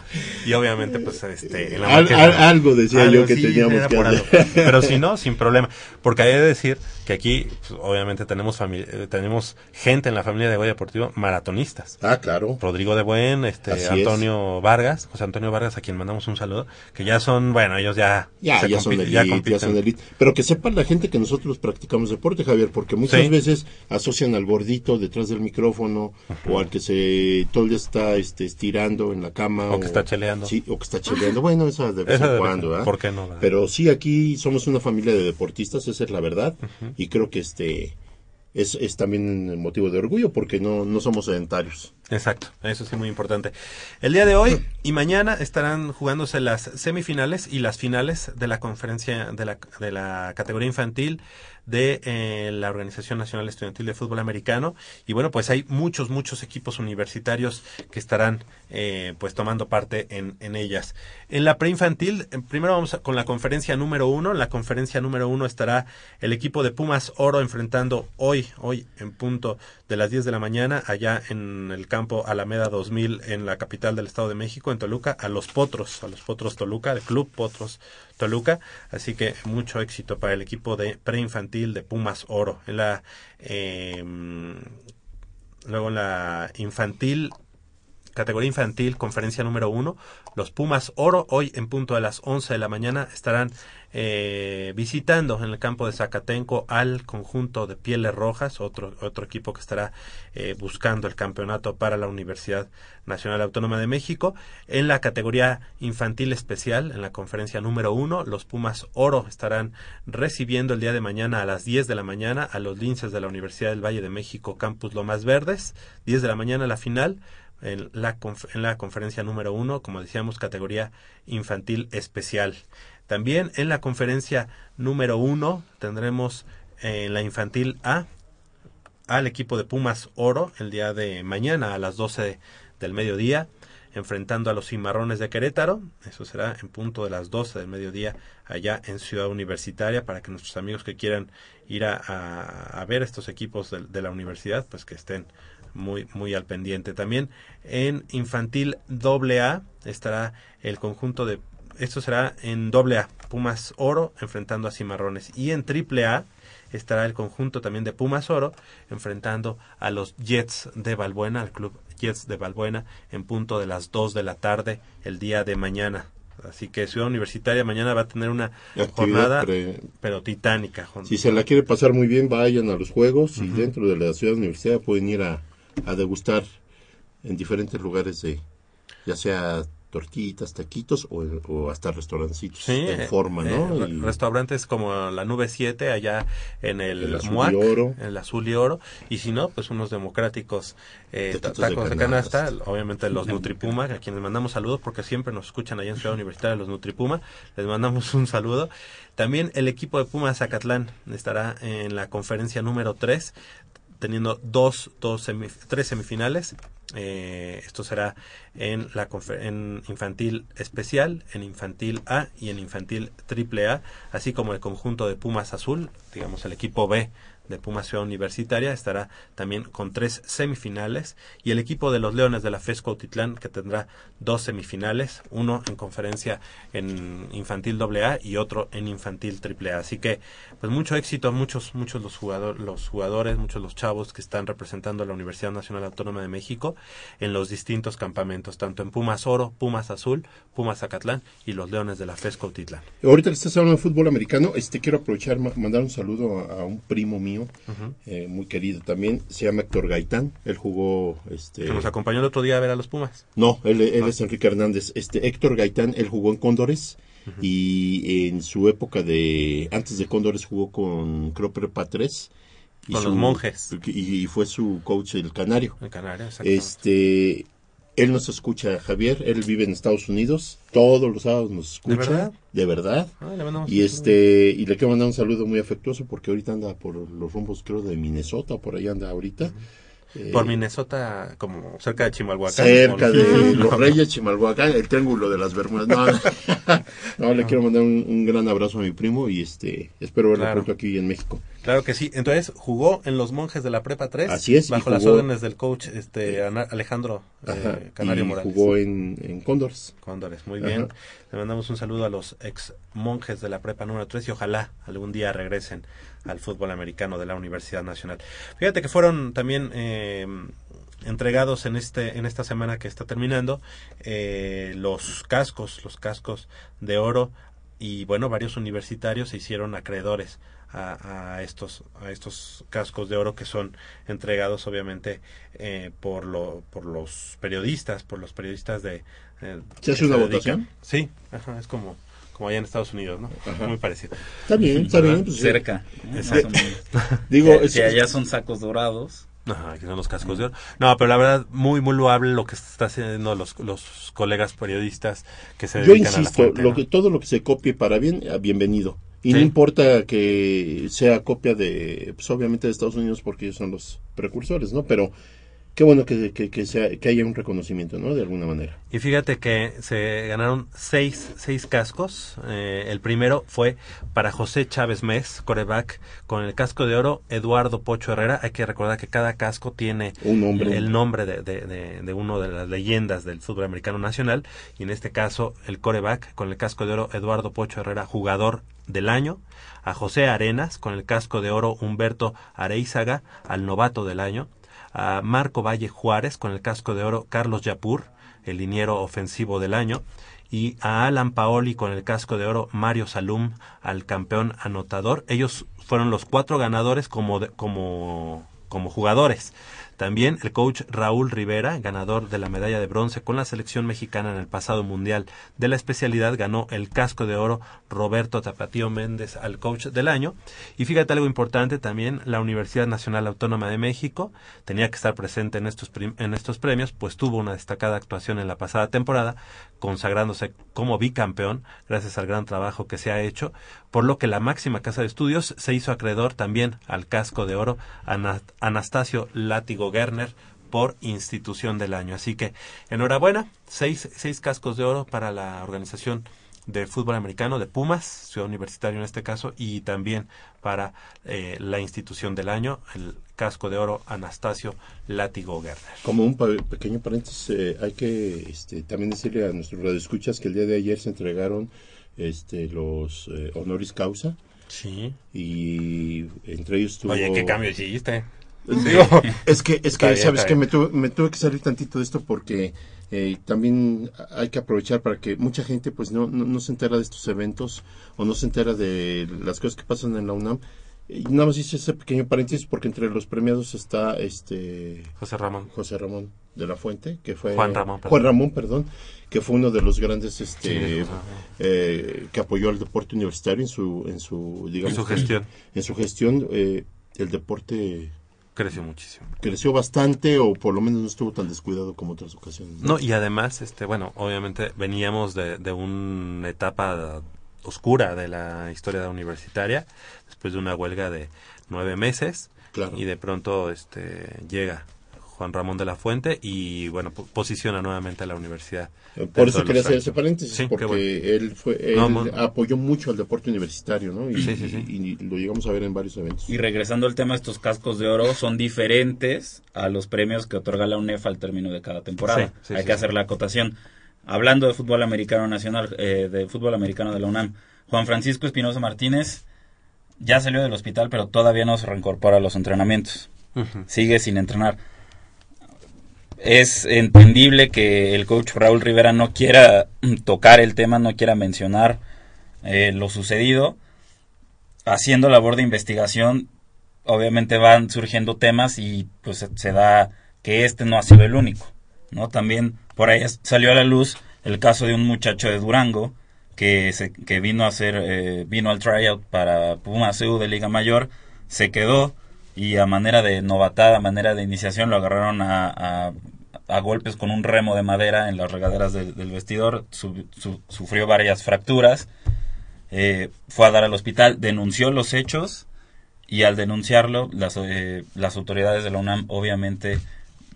y obviamente pues este en la Al- Marquesa- al- algo decía yo que teníamos que hacer. Pero si no, sin problema. Porque hay de decir que aquí pues, obviamente tenemos fami- eh, tenemos gente en la familia de Goya Deportivo maratonistas. Ah, claro. Rodrigo de Buen, este Así Antonio Vargas, José Antonio Vargas, a quien mandamos un saludo, que ya son, bueno, ellos ya Ya, se ya son elite, ya ya, compiten. son elite. Pero que sepan la gente que nosotros practicamos deporte, Javier, porque muchas Sí. veces asocian al gordito detrás del micrófono o al que se todo el día está este, estirando en la cama. O que está cheleando. Sí, o que está cheleando. Bueno, esa de vez Esa en de- cuando, ¿verdad? ¿por qué no, verdad? Pero sí, aquí somos una familia de deportistas, esa es la verdad. Y creo que este es, es también motivo de orgullo porque no, no somos sedentarios. Exacto, eso sí muy importante. El día de hoy y mañana estarán jugándose las semifinales y las finales de la conferencia de la, de la categoría infantil de eh, la Organización Nacional Estudiantil de Fútbol Americano. Y bueno, pues hay muchos, muchos equipos universitarios que estarán eh, pues tomando parte en, en ellas. En la preinfantil, eh, primero vamos a- con la conferencia número uno. En la conferencia número uno estará el equipo de Pumas Oro enfrentando hoy, hoy en punto de las 10 de la mañana, allá en el campo Alameda 2000 en la capital del Estado de México, en Toluca, a los Potros, a los Potros Toluca, el Club Potros Toluca. Así que mucho éxito para el equipo de preinfantil de Pumas Oro. En la, eh, luego en la infantil categoría infantil, conferencia número uno. Los Pumas Oro, hoy en punto de las 11 de la mañana, estarán eh, visitando en el campo de Zacatenco al conjunto de Pieles Rojas, otro, otro equipo que estará eh, buscando el campeonato para la Universidad Nacional Autónoma de México. En la categoría infantil especial, en la conferencia número uno, los Pumas Oro estarán recibiendo el día de mañana a las 10 de la mañana a los linces de la Universidad del Valle de México, Campus Lomas Verdes. 10 de la mañana la final en la, en la conferencia número uno, como decíamos, categoría infantil especial. También en la conferencia número uno tendremos eh, en la infantil A al equipo de Pumas Oro el día de mañana a las 12 del mediodía, enfrentando a los cimarrones de Querétaro. Eso será en punto de las 12 del mediodía allá en Ciudad Universitaria para que nuestros amigos que quieran ir a, a- a ver estos equipos de, de la universidad, pues que estén muy, muy al pendiente. También en infantil AA estará el conjunto de, esto será en AA, Pumas Oro enfrentando a Cimarrones. Y en AAA estará el conjunto también de Pumas Oro enfrentando a los Jets de Balbuena, al club Jets de Balbuena, en punto de las 2 de la tarde el día de mañana. Así que Ciudad Universitaria mañana va a tener una Actividad jornada, pre- pero titánica. Juan. Si se la quiere pasar muy bien, vayan a los juegos y dentro de la ciudad universitaria pueden ir a, a degustar en diferentes lugares de, ya sea tortillitas, taquitos o, o hasta restaurancitos Sí, en eh, forma, eh, ¿no? Y- restaurantes como la Nube 7 allá en el, El Azul y MUAC, Oro. el Azul y Oro, y si no, pues unos democráticos eh, de tacos de canasta, canasta. obviamente los Nutripuma, a quienes mandamos saludos porque siempre nos escuchan allá en Ciudad Universitaria los Nutripuma, les mandamos un saludo. También el equipo de Puma Zacatlán estará en la conferencia número 3 teniendo dos, dos tres semifinales. Eh, esto será en la en infantil especial, en infantil A y en infantil triple A, así como el conjunto de Pumas Azul, digamos el equipo B de Pumas Ciudad Universitaria estará también con tres semifinales y el equipo de los Leones de la FES Cuautitlán que tendrá dos semifinales, uno en conferencia en infantil AA y otro en infantil AAA. Así que pues mucho éxito, muchos muchos los jugadores, los jugadores, muchos los chavos que están representando a la Universidad Nacional Autónoma de México en los distintos campamentos, tanto en Pumas Oro, Pumas Azul, Pumas Zacatlán y los Leones de la FES Cuautitlán. Ahorita que estás hablando de fútbol americano, este quiero aprovechar, ma- mandar un saludo a, a un primo mío, eh, muy querido también, se llama Héctor Gaitán, él jugó, este, Que nos acompañó el otro día a ver a los Pumas. no, él, él es Enrique Hernández, este, Héctor Gaitán, él jugó en Cóndores, y en su época de, antes de Cóndores jugó con, creo, Prepa 3, y Con su- los monjes. y, y fue su coach el Canario. En Canarias, exactamente. Este, él nos escucha, Javier, él vive en Estados Unidos, todos los sábados nos escucha, verdad? de verdad. Ah, le mandamos Y este, y le quiero mandar un saludo muy afectuoso porque ahorita anda por los rumbos, creo, de Minnesota, por ahí anda ahorita. Eh, Por Minnesota, como cerca de Chimalhuacán. cerca de los Reyes, Chimalhuacán, el triángulo de las Bermudas. No, no, No, le quiero mandar un, un gran abrazo a mi primo y este, espero verlo Claro. pronto aquí en México. Claro que sí. Entonces, jugó en los monjes de la Prepa 3. Así es, Bajo las órdenes del coach este Ana- Alejandro eh, Canario y Morales. jugó en, en Cóndores. Cóndores, muy Ajá. bien. Le mandamos un saludo a los ex monjes de la prepa número 3 y ojalá algún día regresen al fútbol americano de la Universidad Nacional. Fíjate que fueron también eh, entregados en este en esta semana que está terminando eh, los cascos, los cascos de oro y bueno, varios universitarios se hicieron acreedores a, a estos a estos cascos de oro que son entregados obviamente eh, por lo por los periodistas por los periodistas de eh, ¿Se hace que una dedican- votación? sí ajá, es como como allá en Estados Unidos no Ajá. muy parecido Está bien, está bien. pues, cerca. Digo, si, es- si allá son sacos dorados, Ajá, que son los cascos de oro. No, pero la verdad, muy, muy loable lo que está haciendo los, los colegas periodistas que se Yo dedican a la insisto, fuente, lo ¿no? que, todo lo que se copie para bien, bienvenido. Y no importa que sea copia de, pues obviamente de Estados Unidos porque ellos son los precursores, ¿no? Pero qué bueno que, que, que, sea, que haya un reconocimiento, ¿no? De alguna manera. Y fíjate que se ganaron seis, seis cascos. Eh, el primero fue para José Chávez Mes, coreback, con el casco de oro Eduardo Pocho Herrera. Hay que recordar que cada casco tiene Un nombre. el nombre de, de, de, de uno de las leyendas del fútbol americano nacional. Y en este caso, el coreback con el casco de oro Eduardo Pocho Herrera, jugador del año. A José Arenas con el casco de oro Humberto Areizaga, al novato del año a Marco Valle Juárez con el casco de oro Carlos Yapur, el liniero ofensivo del año, y a Alan Paoli con el casco de oro Mario Salum, al campeón anotador. Ellos fueron los cuatro ganadores como, de- como, como jugadores. También el coach Raúl Rivera, ganador de la medalla de bronce con la selección mexicana en el pasado mundial de la especialidad, ganó el casco de oro Roberto Tapatío Méndez al coach del año. Y fíjate algo importante también, la Universidad Nacional Autónoma de México tenía que estar presente en estos, en estos premios, pues tuvo una destacada actuación en la pasada temporada, consagrándose como bicampeón gracias al gran trabajo que se ha hecho, por lo que la máxima casa de estudios se hizo acreedor también al casco de oro Ana- Anastasio Látigo Gerner por institución del año. Así que enhorabuena, seis, seis cascos de oro para la organización de fútbol americano de Pumas, Ciudad Universitario en este caso, y también para eh, la institución del año, el casco de oro Anastasio Látigo Gerner. Como un pequeño paréntesis, eh, hay que este, también decirle a nuestros radioescuchas que el día de ayer se entregaron este, los eh, honoris causa Sí. y entre ellos tuvo... Oye, ¿qué cambio hiciste? Digo, es que, es Está que bien, sabes que me tuve, me tuve que salir tantito de esto porque eh, también hay que aprovechar para que mucha gente pues no, no, no se entera de estos eventos o no se entera de las cosas que pasan en la UNAM. Y nada más hice ese pequeño paréntesis porque entre los premiados está este José Ramón. José Ramón de la Fuente, que fue Juan Ramón, perdón. Juan Ramón, perdón, que fue uno de los grandes este Sí, eh, que apoyó al deporte universitario en su en su digamos En su gestión. en su gestión eh, el deporte Creció muchísimo. creció bastante o por lo menos no estuvo tan descuidado como otras ocasiones. No, y además, este, bueno, obviamente veníamos de, de una etapa oscura de la historia universitaria, después de una huelga de nueve meses, Claro. y de pronto este, llega Juan Ramón de la Fuente y, bueno, po- posiciona nuevamente a la universidad. Eh, Por eso quería hacer ese paréntesis, Sí, porque bueno. él fue él No, bueno. apoyó mucho al deporte universitario, ¿no? Y, Sí, sí, sí. y- y lo llegamos a ver en varios eventos. Y regresando al tema, estos cascos de oro son diferentes a los premios que otorga la UNEF al término de cada temporada. Sí, sí, Hay sí, que sí. hacer la acotación. Hablando de fútbol americano nacional, eh, de fútbol americano de la UNAM, Juan Francisco Espinosa Martínez ya salió del hospital, pero todavía no se reincorpora a los entrenamientos. Sigue sin entrenar. Es entendible que el coach Raúl Rivera no quiera mm, tocar el tema, no quiera mencionar eh, lo sucedido. Haciendo labor de investigación, obviamente van surgiendo temas y pues se- da que este no ha sido el único, ¿no? También por ahí salió a la luz el caso de un muchacho de Durango que se, que vino a hacer eh, vino al tryout para Pumas EU de Liga Mayor, se quedó y a manera de novatada, a manera de iniciación lo agarraron a- a golpes con un remo de madera en las regaderas del, vestidor, su- su- sufrió varias fracturas, eh, fue a dar al hospital, denunció los hechos y al denunciarlo las, eh, las autoridades de la UNAM obviamente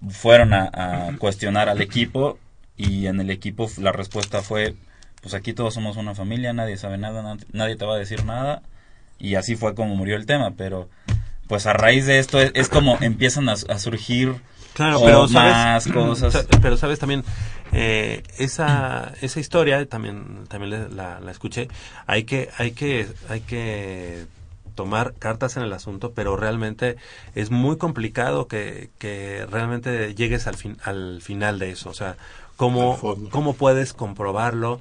fueron a, cuestionar al equipo y en el equipo la respuesta fue pues aquí todos somos una familia, nadie sabe nada, nad- nadie te va a decir nada y así fue como murió el tema, pero pues a raíz de esto es, como empiezan a surgir Claro, o pero sabes, más cosas. sa- pero sabes también eh, esa esa historia también también la, la escuché. Hay que hay que hay que tomar cartas en el asunto, pero realmente es muy complicado que, que realmente llegues al fin al final de eso. O sea, cómo cómo puedes comprobarlo,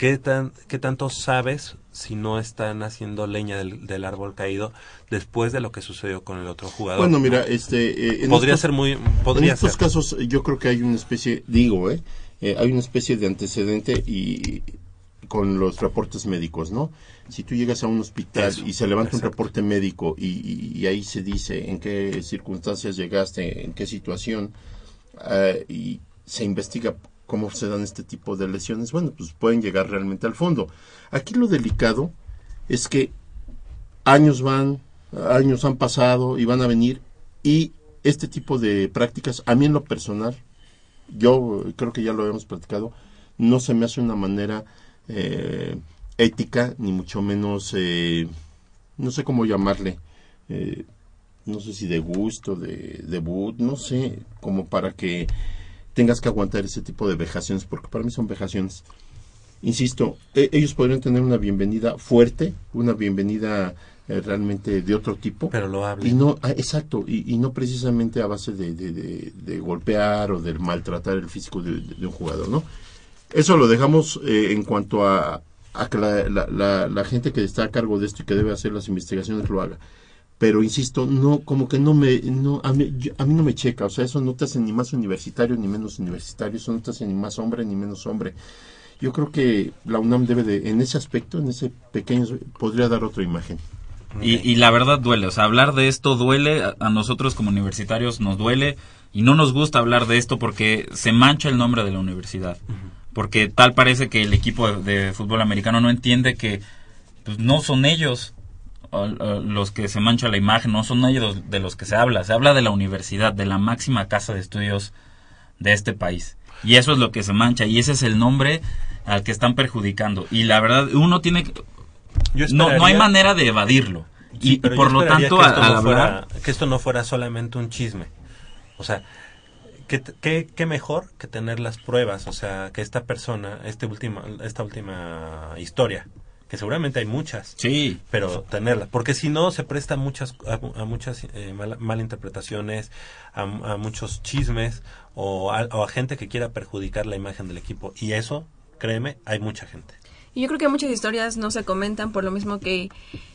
qué tan qué tanto sabes si no están haciendo leña del, del árbol caído después de lo que sucedió con el otro jugador. Bueno, mira, este eh, en podría estos- ser muy en podría estos ser. casos yo creo que hay una especie, digo, eh, eh, hay una especie de antecedente y con los reportes médicos, ¿no? Si tú llegas a un hospital Eso, y se levanta exacto. un reporte médico y, y- y ahí se dice en qué circunstancias llegaste, en qué situación, eh, y se investiga cómo se dan este tipo de lesiones, bueno, pues pueden llegar realmente al fondo. Aquí lo delicado es que años van, años han pasado y van a venir y este tipo de prácticas, a mí en lo personal, yo creo que ya lo habíamos platicado, no se me hace una manera eh, ética, ni mucho menos, eh, no sé cómo llamarle, eh, no sé si de gusto, de debut, no sé, como para que tengas que aguantar ese tipo de vejaciones, porque para mí son vejaciones. Insisto, e- ellos podrían tener una bienvenida fuerte, una bienvenida eh, realmente de otro tipo. Pero lo. Y no, ah, exacto, y, y no precisamente a base de, de- de- de golpear o de maltratar el físico de, un jugador, ¿no? Eso lo dejamos eh, en cuanto a, a que la, la- la- la gente que está a cargo de esto y que debe hacer las investigaciones lo haga. Pero insisto, no, como que no me, no, a mí, yo- a mí no me checa, o sea, eso no te hace ni más universitario ni menos universitario, eso no te hace ni más hombre ni menos hombre. Yo creo que la UNAM debe de, en ese aspecto, en ese pequeño, podría dar otra imagen. Y, y la verdad duele, o sea, hablar de esto duele, a, a nosotros como universitarios nos duele y no nos gusta hablar de esto porque se mancha el nombre de la universidad. Porque tal parece que el equipo de, de fútbol americano no entiende que pues, no son ellos los que se mancha la imagen, no son ellos de los que se habla, se habla de la universidad, de la máxima casa de estudios de este país. Y eso es lo que se mancha y ese es el nombre al que están perjudicando. Y la verdad, uno tiene que, no, no hay manera de evadirlo. Sí, Y, por lo tanto, que esto al no fuera- que esto no fuera solamente un chisme. O sea, ¿qué, qué, qué mejor que tener las pruebas? O sea, que esta persona, este última, esta última historia, que seguramente hay muchas, Sí, pero tenerla, porque si no se presta muchas, a, a muchas eh, mal- malinterpretaciones, a, a muchos chismes o a, o a gente que quiera perjudicar la imagen del equipo. Y eso, créeme, hay mucha gente. Y yo creo que muchas historias no se comentan por lo mismo que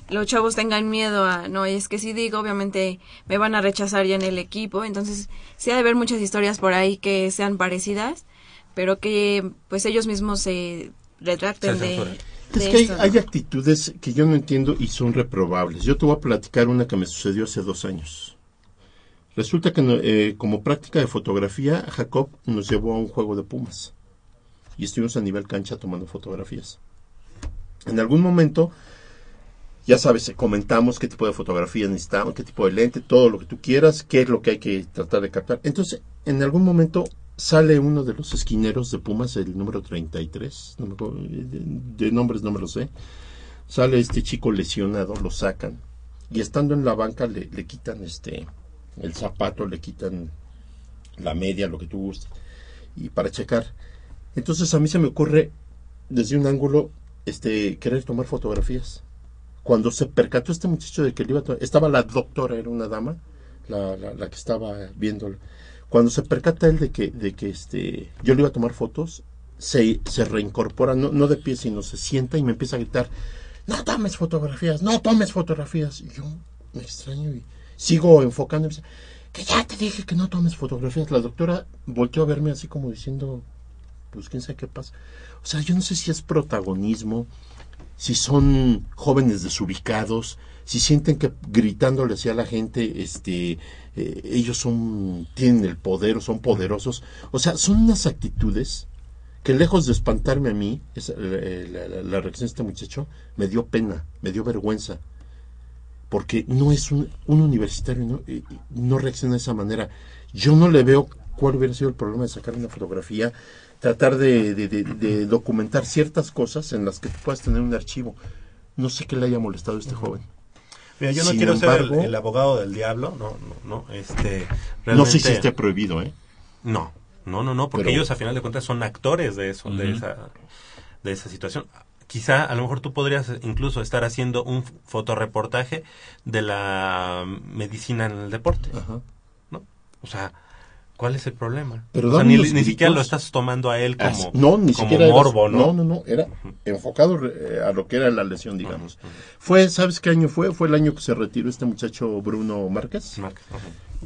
los chavos tengan miedo a, no, es que si digo, obviamente me van a rechazar ya en el equipo. Entonces, sí ha de haber muchas historias por ahí que sean parecidas, pero que pues ellos mismos se retracten Se de. Es que hay, actitudes que yo no entiendo y son reprobables. Yo te voy a platicar una que me sucedió hace dos años. Resulta que eh, como práctica de fotografía, Jacob nos llevó a un juego de Pumas. Y estuvimos a nivel cancha tomando fotografías. En algún momento, ya sabes, comentamos qué tipo de fotografía necesitamos, qué tipo de lente, todo lo que tú quieras, qué es lo que hay que tratar de captar. Entonces, en algún momento sale uno de los esquineros de Pumas, el número 33, no me de, nombres no me lo sé. Sale este chico lesionado, lo sacan. Y estando en la banca le, le quitan este el zapato, le quitan la media, lo que tú gustes, y para checar. Entonces a mí se me ocurre desde un ángulo este querer tomar fotografías. Cuando se percató este muchacho de que le iba a estaba la doctora, era una dama, la, la, la que estaba viéndolo. Cuando se percata él de que, de que este, yo le iba a tomar fotos, se, se reincorpora, no, no de pie, sino se sienta y me empieza a gritar, no tomes fotografías, no tomes fotografías. Y yo me extraño y sigo enfocando. que ya te dije que no tomes fotografías. La doctora volteó a verme así como diciendo, pues quién sabe qué pasa. O sea, yo no sé si es protagonismo, si son jóvenes desubicados, si sienten que gritándole hacia la gente, este, eh, ellos son, tienen el poder o son poderosos. O sea, son unas actitudes que lejos de espantarme a mí, esa- eh, la, la- la reacción de este muchacho, me dio pena, me dio vergüenza. Porque no es un, un universitario, no, no reacciona de esa manera. Yo no le veo cuál hubiera sido el problema de sacar una fotografía, tratar de, de- de- de documentar ciertas cosas en las que tú puedas tener un archivo. No sé qué le haya molestado a este joven. Mira, yo no Sin quiero ser el, el abogado del diablo, no, no, no, este, No sé si esté prohibido, ¿eh? No, no, no, no, porque Pero- ellos a final de cuentas son actores de eso, de esa, de esa situación. Quizá a lo mejor tú podrías incluso estar haciendo un fotoreportaje de la medicina en el deporte. ¿no? O sea, ¿cuál es el problema? Pero o sea, dame ni, siquiera lo estás tomando a él como, As- no, ni como siquiera era- morbo, ¿no? no, no, no, era enfocado eh, a lo que era la lesión, digamos. Fue, ¿sabes qué año fue? Fue el año que se retiró este muchacho Bruno Márquez ajá.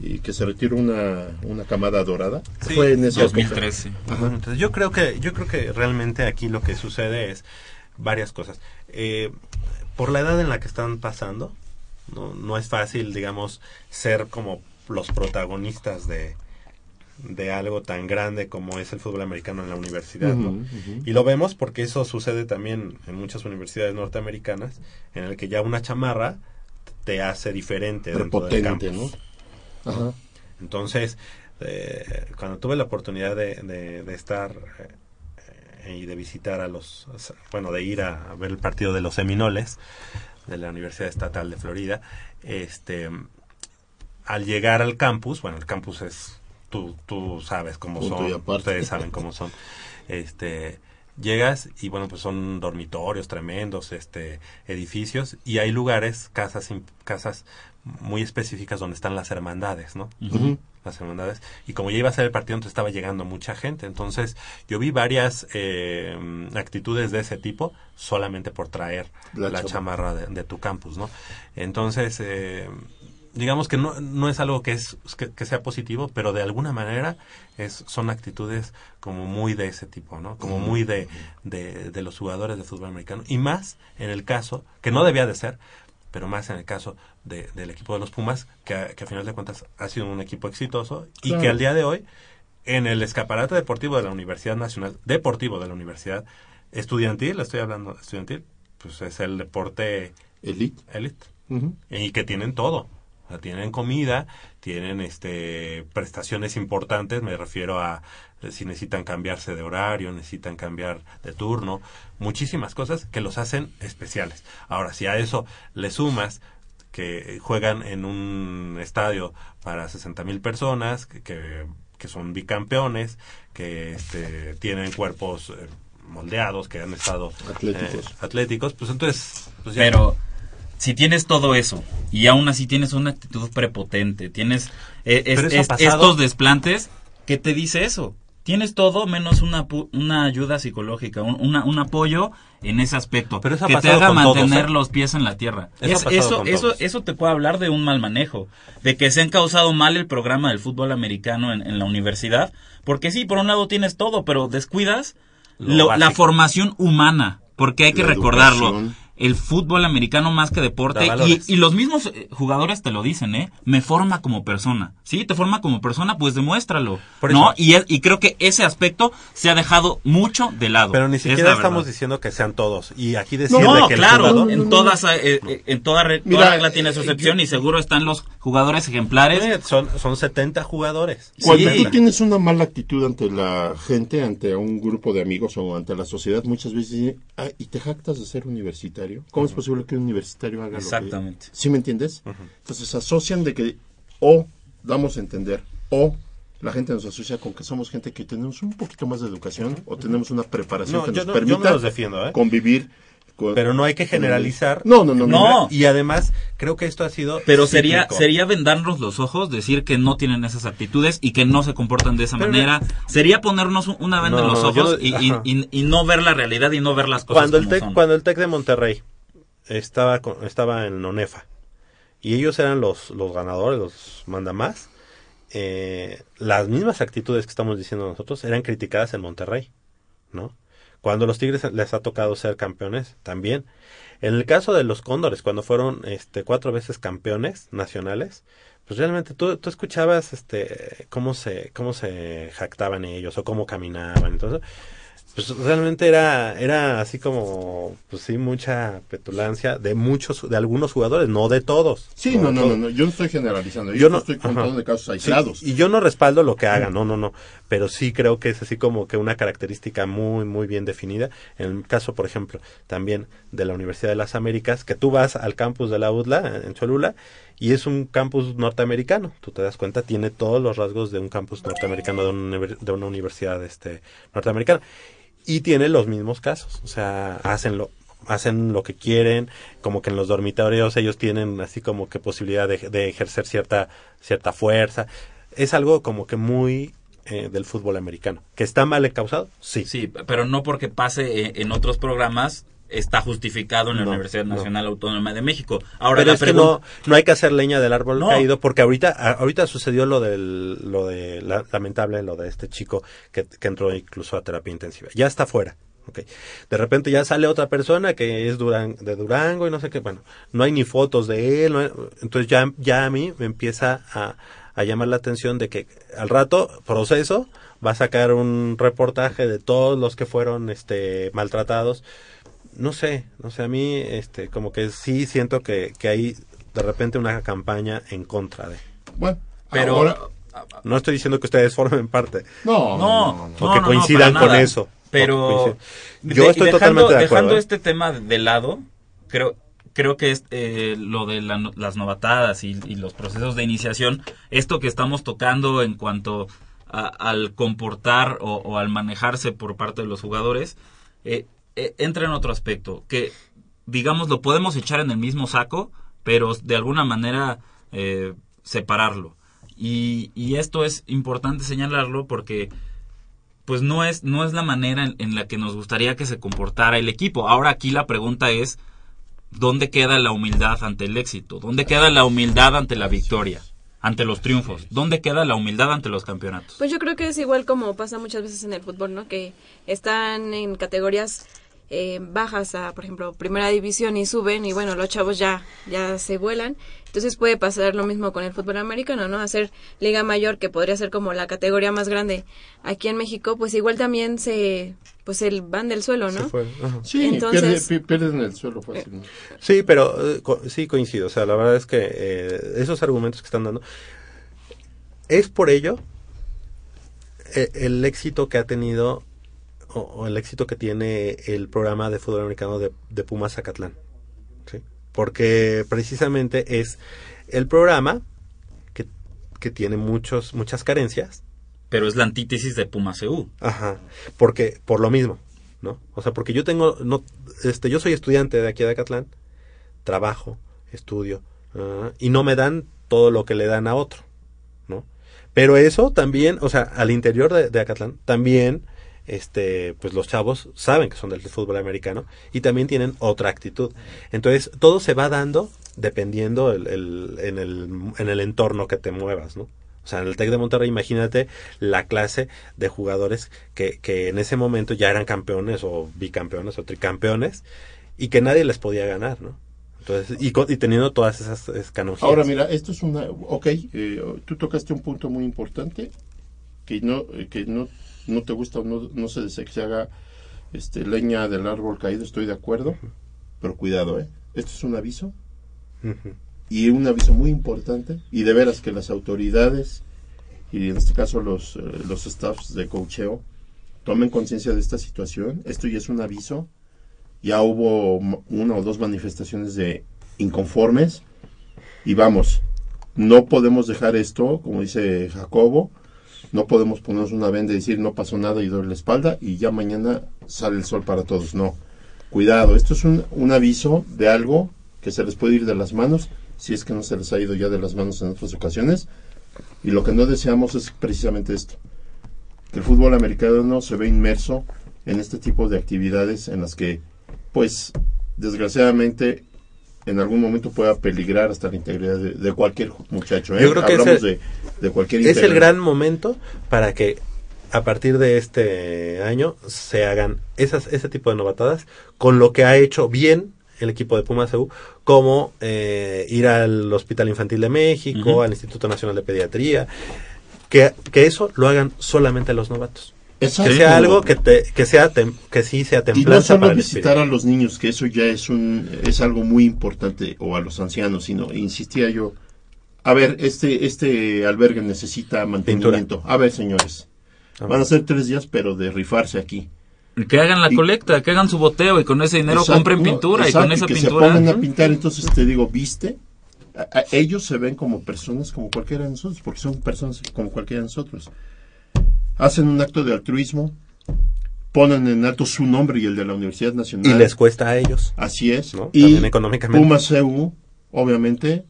y que se retiró una, una camada dorada. Sí, fue en época. 2013. Bueno, entonces yo creo que yo creo que realmente aquí lo que sucede es varias cosas. Eh, por la edad en la que están pasando, no, no es fácil, digamos, ser como los protagonistas de, de algo tan grande como es el fútbol americano en la universidad, ¿no? Y lo vemos porque eso sucede también en muchas universidades norteamericanas, en el que ya una chamarra te hace diferente dentro del. ¿no? Ajá. Entonces, eh, cuando tuve la oportunidad de, de- de estar eh, y de visitar a los, bueno, de ir a, ver el partido de los Seminoles de la Universidad Estatal de Florida, este, al llegar al campus, bueno, el campus es, tú, tú sabes cómo Punto y son, aparte. ustedes saben cómo son, este, llegas y bueno, pues son dormitorios tremendos, este, edificios y hay lugares, casas, casas muy específicas donde están las hermandades, ¿no? Las hermandades. Y como ya iba a ser el partido entonces estaba llegando mucha gente. Entonces yo vi varias eh, actitudes de ese tipo solamente por traer La chamarra de, de tu campus no entonces eh, digamos que no, no es algo que es que, que sea positivo pero de alguna manera es son actitudes como muy de ese tipo no como muy de, de, de los jugadores de fútbol americano y más en el caso que no debía de ser pero más en el caso de- del equipo de los Pumas, que a, que a final de cuentas ha sido un equipo exitoso y Claro. que al día de hoy, en el escaparate deportivo de la Universidad Nacional, deportivo de la Universidad Estudiantil, estoy hablando estudiantil, pues es el deporte Elite. elite y que tienen todo. O sea, tienen comida, tienen este prestaciones importantes, me refiero a si necesitan cambiarse de horario, necesitan cambiar de turno, muchísimas cosas que los hacen especiales. Ahora, si a eso le sumas que juegan en un estadio para 60 mil personas, que, que, que son bicampeones, que este, tienen cuerpos eh, moldeados, que han estado Atléticos. eh, atléticos, pues entonces... Pues ya- Pero si tienes todo eso y aún así tienes una actitud prepotente, tienes eh, es- es- estos desplantes, ¿qué te dice eso? Tienes todo menos una, pu- una ayuda psicológica, un, una- un apoyo en ese aspecto. Pero eso ha que te haga todos, mantener ¿eh? los pies en la tierra. Eso Es- eso, eso, te puede hablar de un mal manejo, de que se han causado mal el programa del fútbol americano en, en la universidad. Porque sí, por un lado tienes todo, pero descuidas Lo lo- la formación humana. Porque hay que La recordarlo. educación. El fútbol americano más que deporte y, los mismos eh, jugadores te lo dicen, ¿eh? Me forma como persona. Sí, te forma como persona, pues demuéstralo. Por ¿No? Y, es- y creo que ese aspecto se ha dejado mucho de lado. Pero ni siquiera estamos diciendo que sean todos. Y aquí decirle No, que el claro, jugador- en todas eh, eh, en toda, re- toda Mira, regla tiene su eh, excepción y seguro están los jugadores ejemplares. Son, son 70 jugadores. Cuando Sí. tú tienes una mala actitud ante la gente, ante un grupo de amigos o ante la sociedad, muchas veces dicen, "Ah, ¿y te jactas de ser universitario? ¿Cómo es posible que un universitario haga Exactamente. lo que...? ¿Sí me entiendes? Entonces asocian de que o damos a entender o la gente nos asocia con que somos gente que tenemos un poquito más de educación o tenemos una preparación No, que nos no- permita defiendo, ¿eh? convivir con... Pero no hay que generalizar. No, no, no. No. Y además, creo que esto ha sido. Pero sería cíclico. sería vendarnos los ojos, decir que no tienen esas actitudes y que no se comportan de esa Pero manera. Sería ponernos un- una venda No, en los yo ojos no- y, y- ajá. y- y no ver la realidad y no ver las cosas Cuando el, tec, son. cuando el Tec de Monterrey estaba, con- estaba en Onefa y ellos eran los, los ganadores, los mandamás, eh, las mismas actitudes que estamos diciendo nosotros eran criticadas en Monterrey, ¿no? Cuando los Tigres les ha tocado ser campeones, también. En el caso de los Cóndores, cuando fueron este, cuatro veces campeones nacionales, pues realmente tú, tú escuchabas este, cómo, se, cómo se jactaban ellos o cómo caminaban. Entonces, pues realmente era, era así como, pues sí, mucha petulancia de muchos, de algunos jugadores, no de todos. Sí, no, no, no, no, yo no estoy generalizando, yo, no estoy contando de casos Sí, aislados. y yo no respaldo lo que hagan, no, no, no. Pero sí creo que es así como que una característica muy, muy bien definida. En el caso, por ejemplo, también de la Universidad de las Américas, que tú vas al campus de la UDLA, en Cholula, y es un campus norteamericano. Tú te das cuenta, tiene todos los rasgos de un campus norteamericano, de una, de una universidad este, norteamericana. Y tiene los mismos casos. O sea, hacen lo, hacen lo que quieren, como que en los dormitorios ellos tienen así como que posibilidad de, de ejercer cierta, cierta fuerza. Es algo como que muy eh, del fútbol americano. ¿Que está mal encausado? Sí. Sí, pero no porque pase eh, en otros programas está justificado en la No, Universidad no. Nacional Autónoma de México. Ahora Pero la es que no, no hay que hacer leña del árbol No. caído porque ahorita, ahorita sucedió lo del, lo de, la- lamentable, lo de este chico que, que entró incluso a terapia intensiva. Ya está fuera, Ok. De repente ya sale otra persona que es Duran, de Durango y no sé qué. Bueno, no hay ni fotos de él. no hay- entonces ya, ya a mí me empieza a, a llamar la atención de que al rato, proceso, va a sacar un reportaje de todos los que fueron este, maltratados. No sé, no sé, a mí este, como que sí siento que, que hay de repente una campaña en contra de. Bueno, Pero ahora- No estoy diciendo que ustedes formen parte. no, no, O que coincidan con nada. eso. Pero de- Yo estoy dejando, totalmente de acuerdo. dejando ¿eh? este tema de lado, creo creo que es eh, lo de la no- las novatadas y, y los procesos de iniciación, esto que estamos tocando en cuanto a- al comportar o, o al manejarse por parte de los jugadores, eh, entra en otro aspecto, que digamos lo podemos echar en el mismo saco, pero de alguna manera eh, separarlo. Y, y esto es importante señalarlo porque pues no es, no es la manera en, en la que nos gustaría que se comportara el equipo. Ahora aquí la pregunta es, ¿dónde queda la humildad ante el éxito? ¿Dónde queda la humildad ante la victoria? Ante los triunfos. ¿Dónde queda la humildad ante los campeonatos? Pues yo creo que es igual como pasa muchas veces en el fútbol, ¿no? Que están en categorías eh, bajas a, por ejemplo, primera división y suben y bueno, los chavos ya, ya se vuelan. Entonces puede pasar lo mismo con el fútbol americano, ¿no? Hacer liga mayor, que podría ser como la categoría más grande aquí en México, pues igual también se, pues el van del suelo, ¿no? Se fue, ajá. Sí, Entonces- pierde- pi- pierden el suelo fácilmente. Sí, pero eh, co- sí coincido. O sea, la verdad es que eh, esos argumentos que están dando es por ello eh, el éxito que ha tenido o, o el éxito que tiene el programa de fútbol americano de, de Pumas Zacatlán. ¿sí? Porque precisamente es el programa que, que tiene muchos muchas carencias. Pero es la antítesis de Pumas EU. Ajá. Porque por lo mismo, ¿no? O sea, porque yo tengo no este yo soy estudiante de aquí de Acatlán, trabajo, estudio ah, y no me dan todo lo que le dan a otro, ¿no? Pero eso también, o sea, al interior de, de Acatlán también este pues los chavos saben que son del fútbol americano y también tienen otra actitud. Entonces, todo se va dando dependiendo el, el- en, el, en el entorno que te muevas, ¿no? O sea, en el TEC de Monterrey, imagínate la clase de jugadores que, que en ese momento ya eran campeones o bicampeones o tricampeones y que nadie les podía ganar, ¿no? Entonces, y, y teniendo todas esas escanogías. Ahora mira, esto es una, ok, eh, tú tocaste un punto muy importante que no, que no, no te gusta o no, no se desea que se haga este, leña del árbol caído, estoy de acuerdo, pero cuidado, eh, esto es un aviso. Y un aviso muy importante y de veras que las autoridades y en este caso los, eh, los staffs de cocheo tomen conciencia de esta situación. Esto ya es un aviso. Ya hubo una o dos manifestaciones de inconformes. Y vamos, no podemos dejar esto, como dice Jacobo, no podemos ponernos una venda y decir no pasó nada y doy la espalda y ya mañana sale el sol para todos. No, cuidado, esto es un, un aviso de algo que se les puede ir de las manos, si es que no se les ha ido ya de las manos en otras ocasiones. Y lo que no deseamos es precisamente esto, que el fútbol americano se ve inmerso en este tipo de actividades en las que, pues, desgraciadamente, en algún momento pueda peligrar hasta la integridad de, de cualquier muchacho. ¿eh? Yo creo que Hablamos de, de cualquier es el gran momento para que a partir de este año se hagan esas, ese tipo de novatadas con lo que ha hecho bien el equipo de Pumas EU, como eh, ir al Hospital Infantil de México, al Instituto Nacional de Pediatría, que, que eso lo hagan solamente los novatos. Exacto. Que sea algo que, te, que, sea tem- que sí sea Y no templanza solo para visitar a los niños, que eso ya es un es algo muy importante, o a los ancianos, sino insistía yo, a ver, este este albergue necesita mantenimiento. A ver, señores, van a ser tres días, pero de rifarse aquí. Que hagan la Y- colecta, que hagan su boteo y con ese dinero Exacto, compren pintura y Exacto, con esa que pintura... se pongan a pintar, entonces te digo, viste, A- a- ellos se ven como personas como cualquiera de nosotros, porque son personas como cualquiera de nosotros. Hacen un acto de altruismo, ponen en alto su nombre y el de la Universidad Nacional. Y les cuesta a ellos. Así es. ¿no? Y También económicamente. Pumas EU, obviamente,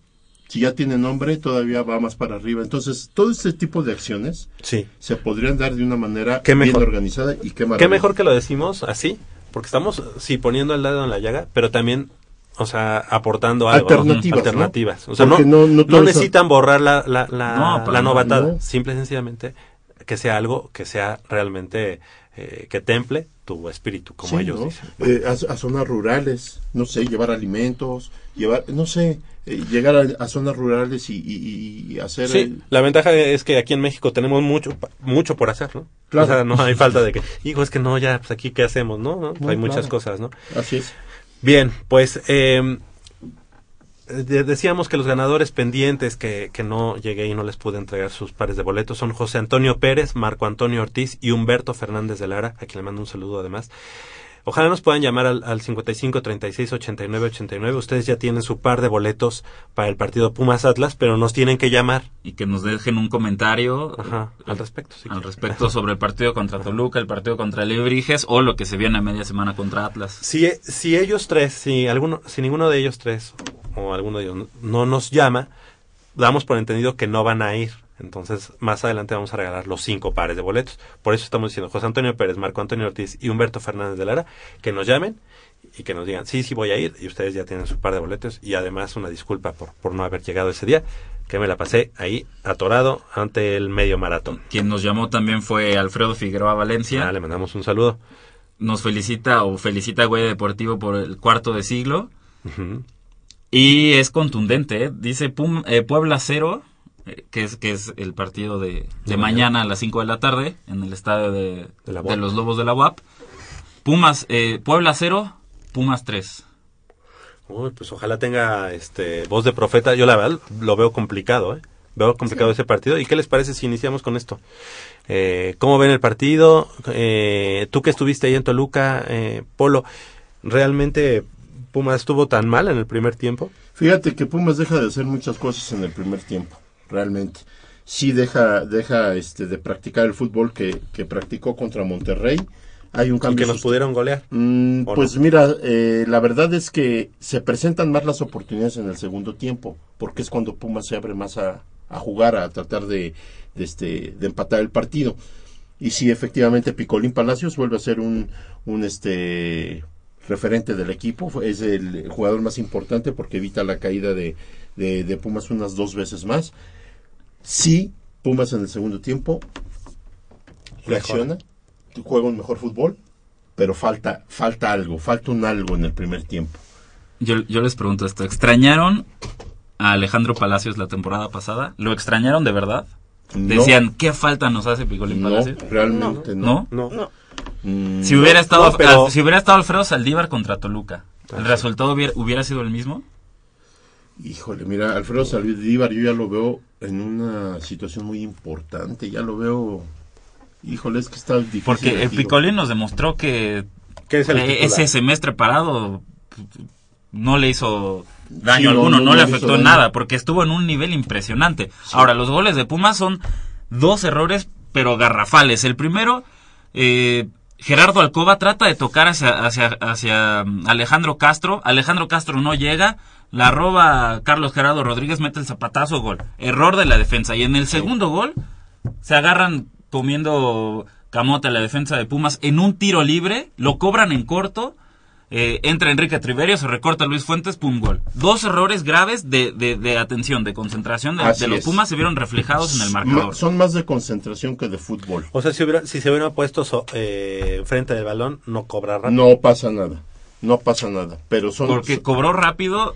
si ya tiene nombre, todavía va más para arriba. Entonces, todo este tipo de acciones Sí. se podrían dar de una manera Qué bien mejor. organizada y qué Qué mejor que lo decimos así, porque estamos, sí, poniendo el dedo en la llaga, pero también, o sea, aportando algo. ¿no? Alternativas, ¿no? Alternativas. O sea, no, no- no necesitan borrar la, la, la, la novatada. no. Simple y sencillamente que sea algo que sea realmente, eh, que temple tu espíritu, como Sí, ellos ¿no? dicen. Eh, a, a zonas rurales, no sé, llevar alimentos, llevar, no sé, eh, llegar a, a zonas rurales y, y- y hacer... Sí, la ventaja es que aquí en México tenemos mucho mucho por hacer, ¿no? Claro. O sea, no hay falta de que, hijo, es que no, ya, pues aquí, ¿qué hacemos, no? ¿No? No, hay muchas claro. cosas, ¿no? así es. Bien, pues eh, decíamos que los ganadores pendientes que, que no llegué y no les pude entregar sus pares de boletos son José Antonio Pérez, Marco Antonio Ortiz y Humberto Fernández de Lara, a quien le mando un saludo además. Ojalá nos puedan llamar al, al 55 36 89 89. Ustedes ya tienen su par de boletos para el partido Pumas Atlas, pero nos tienen que llamar Y que nos dejen un comentario Ajá, al respecto. sí. al respecto sobre el partido contra Toluca, el partido contra Lebrijes o lo que se viene a media semana contra Atlas. Si, si ellos tres, si alguno, si ninguno de ellos tres o alguno de ellos no, no nos llama, damos por entendido que no van a ir. Entonces, más adelante vamos a regalar los cinco pares de boletos. Por eso estamos diciendo José Antonio Pérez, Marco Antonio Ortiz y Humberto Fernández de Lara que nos llamen y que nos digan, sí, sí voy a ir y ustedes ya tienen su par de boletos y además una disculpa por, por no haber llegado ese día, que me la pasé ahí atorado ante el medio maratón. Quien nos llamó también fue Alfredo Figueroa Valencia. Ah, le mandamos un saludo. Nos felicita o felicita a Güey Deportivo por el cuarto de siglo. Ujú. Y es contundente, ¿eh? dice Pum- eh, Puebla 0, eh, que, es, que es el partido de, de mañana a las 5 de la tarde en el estadio de, De los Lobos de la UAP. Pumas, eh, Puebla 0, Pumas 3. Uy, pues ojalá tenga este voz de profeta. Yo la verdad lo veo complicado, ¿eh? Veo complicado ese partido. ¿Y qué les parece si iniciamos con esto? Eh, ¿Cómo ven el partido? Eh, Tú que estuviste ahí en Toluca, eh, Polo, ¿realmente Pumas estuvo tan mal en el primer tiempo? Fíjate que Pumas deja de hacer muchas cosas en el primer tiempo, realmente. Sí deja, deja este, de practicar el fútbol que, que practicó contra Monterrey. Hay un Y cambio. que nos pudieron golear. Mm, ¿O pues mira, eh, la verdad es que se presentan más las oportunidades en el segundo tiempo, porque es cuando Pumas se abre más a, a jugar, a tratar de, de, este, de empatar el partido. Y sí, efectivamente, Picolín Palacios vuelve a ser un, un este, referente del equipo, es el jugador más importante porque evita la caída de, de, de Pumas unas dos veces más. Sí, Pumas en el segundo tiempo reacciona, juega un mejor fútbol, pero falta, falta algo, falta un algo en el primer tiempo. Yo, yo les pregunto esto, ¿extrañaron a Alejandro Palacios la temporada pasada? ¿Lo extrañaron de verdad? No, Decían, ¿qué falta nos hace Picolín no, Palacios? realmente no. ¿No? No. Si hubiera estado no, pero- si hubiera estado Alfredo Saldívar contra Toluca, ¿el Ah, resultado hubiera, hubiera sido el mismo? Híjole, mira, Alfredo Saldívar yo ya lo veo en una situación muy importante, ya lo veo, híjole, es que está difícil. Porque el. Picolín nos demostró que ¿Qué es el eh, ese semestre parado no le hizo daño Sí, alguno, no, no, no le afectó nada, porque estuvo en un nivel impresionante. Ahora, los goles de Pumas son dos errores, pero garrafales. El primero, eh, Gerardo Alcoba trata de tocar hacia, hacia, hacia mm, Alejandro Castro. Alejandro Castro no llega. La roba Carlos Gerardo Rodríguez, mete el zapatazo, gol. Error de la defensa. Y en el segundo gol, se agarran comiendo camote a la defensa de Pumas en un tiro libre, lo cobran en corto, eh, entra Enrique Triverio, se recorta Luis Fuentes, pum, gol. Dos errores graves de, de, de atención, de concentración de, los. Pumas se vieron reflejados en el Ma- marcador. son más de concentración que de fútbol. O sea, si, hubiera, si se hubiera puesto so- eh, frente del balón, no cobra rápido. No pasa nada, no pasa nada, pero son... Porque cobró rápido,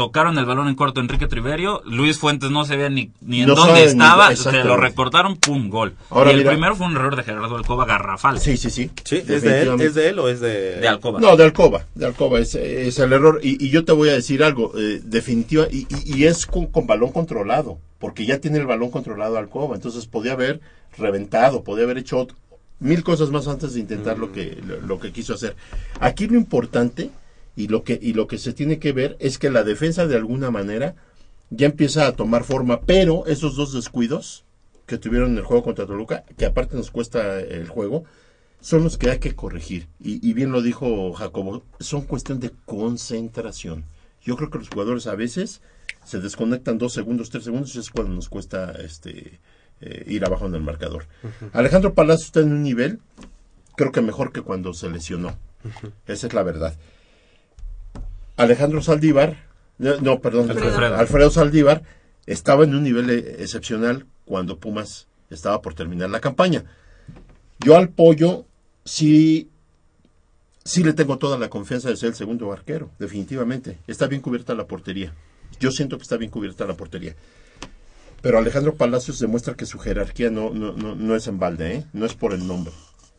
tocaron el balón en corto Enrique Triverio, Luis Fuentes no se veía ni, ni en No dónde estaba, se lo recortaron, pum, gol. Ahora y el mira- primero fue un error de Gerardo Alcoba garrafal. Sí, sí, sí. Sí, ¿es de él? definitivamente. ¿Es de él o es de...? De Alcoba. No, de Alcoba, de Alcoba, es, es el error. Y, y yo te voy a decir algo, eh, definitiva, y, y- y es con, con balón controlado, porque ya tiene el balón controlado Alcoba, entonces podía haber reventado, podía haber hecho mil cosas más antes de intentar lo que lo, lo que quiso hacer. Aquí lo importante y lo que y lo que se tiene que ver es que la defensa de alguna manera ya empieza a tomar forma, pero esos dos descuidos que tuvieron en el juego contra Toluca, que aparte nos cuesta el juego, son los que hay que corregir. Y, y bien lo dijo Jacobo, son cuestión de concentración. Yo creo que los jugadores a veces se desconectan dos segundos, tres segundos, y es cuando nos cuesta este eh, ir abajo en el marcador. Alejandro Palacio está en un nivel, creo que mejor que cuando se lesionó. Esa es la verdad. Alejandro Saldívar, no, perdón, Alfredo. Alfredo Saldívar estaba en un nivel eh, excepcional cuando Pumas estaba por terminar la campaña. Yo al pollo sí sí le tengo toda la confianza de ser el segundo arquero, definitivamente. Está bien cubierta la portería. Yo siento que está bien cubierta la portería. Pero Alejandro Palacios demuestra que su jerarquía no, no, no, no es en balde, ¿eh? no es por el nombre.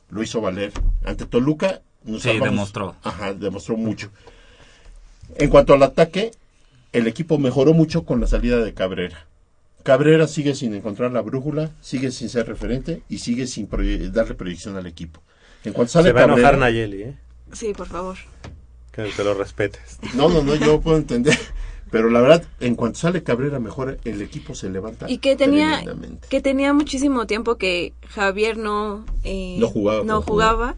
Lo hizo valer. Ante Toluca nos Sí, demostró. Ajá, demostró mucho. En cuanto al ataque, el equipo mejoró mucho con la salida de Cabrera. Cabrera sigue sin encontrar la brújula, sigue sin ser referente y sigue sin proye- darle proyección al equipo. En cuanto sale Se va a enojar Nayeli, ¿eh? Sí, por favor. Que te lo respetes. no, no, no, yo puedo entender. Pero la verdad, en cuanto sale Cabrera mejor, el equipo se levanta. Y que tenía que tenía muchísimo tiempo que Javier no eh, No jugaba no jugaba.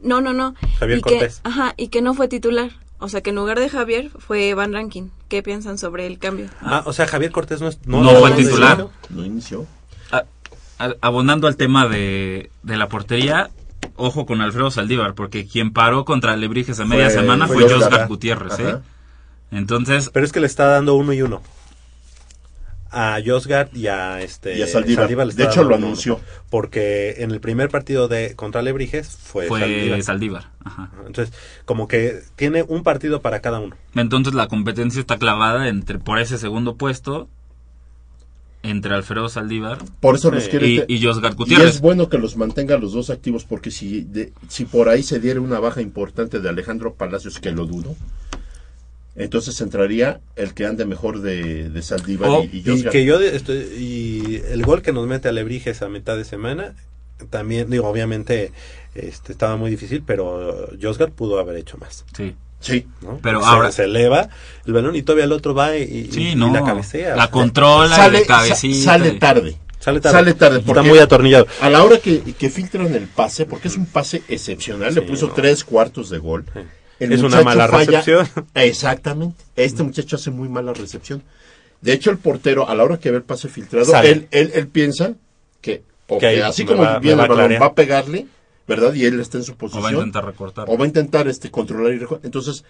No, no, no. Javier y que, Cortés. ajá, y que no fue titular. O sea, que en lugar de Javier fue Van Rankin. ¿Qué piensan sobre el cambio? Ah, o sea, Javier Cortés no es... No fue titular. No inició. A- a- abonando al tema de, de la portería, ojo con Alfredo Saldívar, porque quien paró contra Alebrijes a media Fue- semana fue fue Josgar. Gutiérrez, ¿eh? Entonces, Pero es que le está dando uno y uno. A Josgard y a este Y a Saldívar. De hecho, lo anunció. Porque en el primer partido de contra Alebrijes fue, fue Saldívar. Saldívar. Ajá. Entonces, como que tiene un partido para cada uno. Entonces la competencia está clavada entre por ese segundo puesto entre Alfredo Saldívar Por eso los quiere. y, te- y Josgar Y es bueno que los mantenga los dos activos porque si, de- si por ahí se diera una baja importante de Alejandro Palacios, que lo dudo, entonces entraría el que ande mejor de, de Saldívar Oh, y, y Y Josgar. que yo estoy, y el gol que nos mete Alebrijes a mitad de semana también digo obviamente este estaba muy difícil, pero Josgard pudo haber hecho más, Sí. Sí, ¿no? Pero se, ahora- se eleva el balón y todavía el otro va y, y- Sí, y no. la cabecea. La controla y sale, cabecita. sale tarde. sale tarde. Sale tarde, Está porque- muy atornillado. A la hora que, que filtran el pase, porque es un pase excepcional, le puso no. tres cuartos de gol. Sí. El Es una mala falla- recepción. Exactamente. Este muchacho hace muy mala recepción. De hecho, el portero, a la hora que ve el pase filtrado, él, él, él piensa que, o Que así como va- viene va el a balón, clarear. va a pegarle, ¿verdad? Y él está en su O posición. va a intentar recortar. o va a intentar este, controlar y reco- Entonces,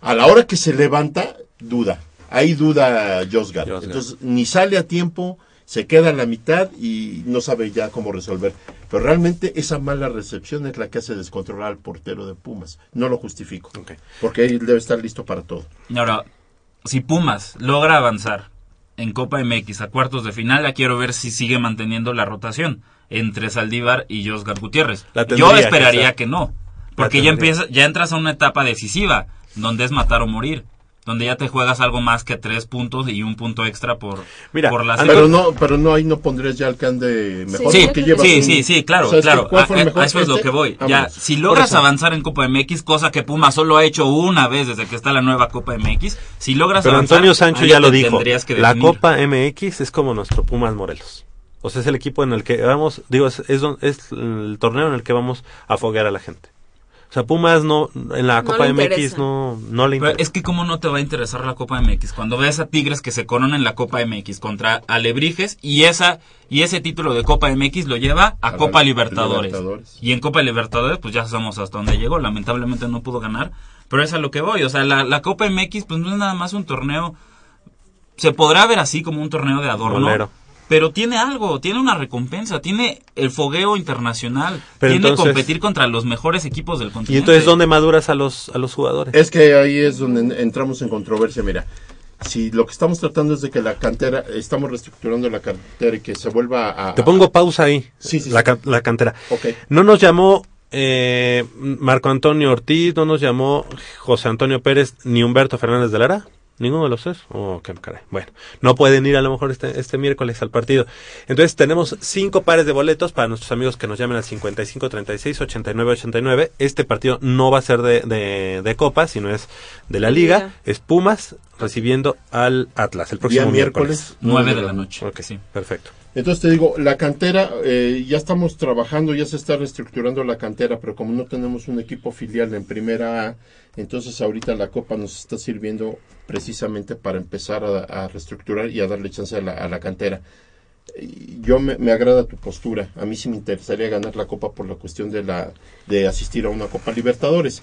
a la hora que se levanta, duda. Ahí duda Josgar. Josgar. Entonces, ni sale a tiempo, se queda a la mitad y no sabe ya cómo resolver. Pero realmente esa mala recepción es la que hace descontrolar al portero de Pumas. No lo justifico. Porque él debe estar listo para todo. Y Ahora, si Pumas logra avanzar en Copa MX a cuartos de final, ya quiero ver si sigue manteniendo la rotación entre Saldívar y Josgar Gutiérrez. La Yo que esperaría hacer. que, no, porque ya empieza, ya entras a una etapa decisiva, donde es matar o morir, donde ya te juegas algo más que tres puntos y un punto extra por, Mira, por la Pero no, pero no, ahí no pondrías ya al Cande mejor Sí, porque llevas Sí, un- sí, sí, claro, claro. ¿Cuál A, fue el a- eso es lo Este, que voy. Ya, si logras avanzar en Copa MX, cosa que Pumas solo ha hecho una vez desde que está la nueva Copa MX, si logras Pero avanzar, Antonio Sancho ya te lo dijo. La. Copa MX es como nuestro Pumas Morelos. O sea, es el equipo en el que vamos, digo, es, es, es el torneo en el que vamos a foguear a la gente. Sea, Pumas no, en la No Copa MX interesa. no, no le Pero interesa. es que cómo no te va a interesar la Copa MX cuando ves a Tigres que se coronan en la Copa MX contra Alebrijes y esa y ese título de Copa MX lo lleva a, Copa Libertadores. Libertadores. Y en Copa Libertadores pues ya sabemos hasta dónde llegó, lamentablemente no pudo ganar, pero es a lo que voy, o sea, la, la Copa MX pues no es nada más un torneo se podrá ver así como un torneo de adorno. Bolero. Pero tiene algo, tiene una recompensa, tiene el fogueo internacional, Pero tiene entonces- competir contra los mejores equipos del continente. Y entonces, ¿dónde maduras a los, a los jugadores? Es que ahí es donde en- entramos en controversia. Mira, si lo que estamos tratando es de que la cantera, estamos reestructurando la cantera y que se vuelva a. Te pongo pausa ahí. Sí, sí, la, sí. ca- la cantera. Ok. No nos llamó eh, Marco Antonio Ortiz, no nos llamó José Antonio Pérez ni Humberto Fernández de Lara. Ninguno de los tres. Oh, qué caray. Bueno, no pueden ir a lo mejor este, este miércoles al partido. Entonces tenemos cinco pares de boletos para nuestros amigos que nos llamen al 55 36 89 89. Este partido no va a ser de, de, de Copa, sino es de la Liga. Liga. Es Pumas recibiendo al Atlas el próximo Día miércoles. miércoles. 9 de la noche. Ok, Sí. perfecto. Entonces te digo, la cantera, eh, ya estamos trabajando, ya se está reestructurando la cantera, pero como no tenemos un equipo filial en primera A, entonces ahorita la Copa nos está sirviendo precisamente para empezar a, reestructurar y a darle chance a la, cantera. Yo me, agrada tu postura. A mí sí me interesaría ganar la Copa por la cuestión de asistir a una Copa Libertadores.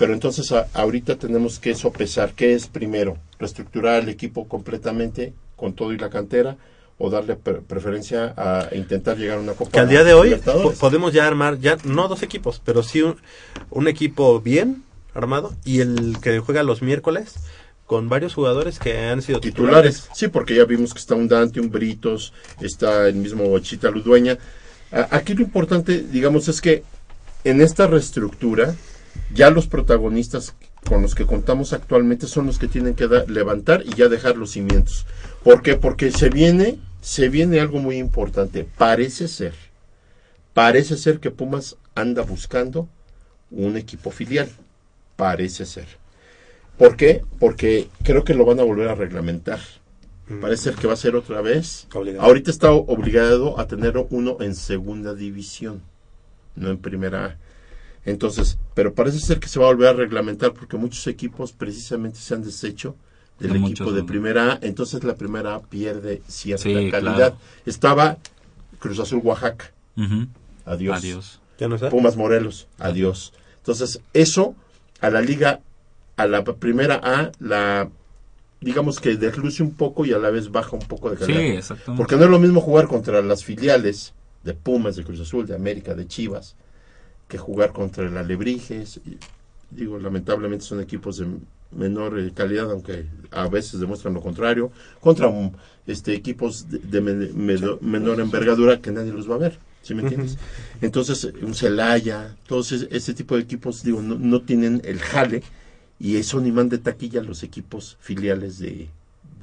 Pero entonces a- ahorita tenemos que sopesar qué es primero, reestructurar el equipo completamente con todo y la cantera o darle pre- preferencia a intentar llegar a una Copa Que al día de hoy podemos ya armar, ya no dos equipos, pero sí un, un equipo bien armado y el que juega los miércoles con varios jugadores que han sido titulares. titulares. Sí, porque ya vimos que está un Dante, un Britos, está el mismo Chita Ludueña. Aquí lo importante, digamos, es que en esta reestructura, ya los protagonistas con los que contamos actualmente son los que tienen que da- levantar y ya dejar los cimientos. ¿Por qué? Porque se viene, se viene algo muy importante. Parece ser, parece ser que Pumas anda buscando un equipo filial. Parece ser. ¿Por qué? Porque creo que lo van a volver a reglamentar. Parece ser que va a ser otra vez. Obligado. Ahorita está obligado a tener uno en segunda división, no en primera. Entonces, pero parece ser que se va a volver a reglamentar porque muchos equipos precisamente se han deshecho del De equipo de primera A, entonces la primera A pierde cierta Sí, calidad. claro. Estaba Cruz Azul Oaxaca, adiós. Adiós. ¿Ya no está? Pumas Morelos, adiós. Entonces, eso a la liga, a la primera A, la digamos que desluce un poco y a la vez baja un poco de Sí, calidad. exactamente. Porque no es lo mismo jugar contra las filiales de Pumas, de Cruz Azul, de América, de Chivas, que jugar contra el Alebrijes. Y, digo, lamentablemente son equipos de menor eh, calidad, aunque a veces demuestran lo contrario, contra um, este equipos de, menor envergadura que nadie los va a ver. ¿Sí me entiendes? Entonces, un Celaya, todos ese, ese tipo de equipos, digo, no, no tienen el jale y son imán de taquilla los equipos filiales de,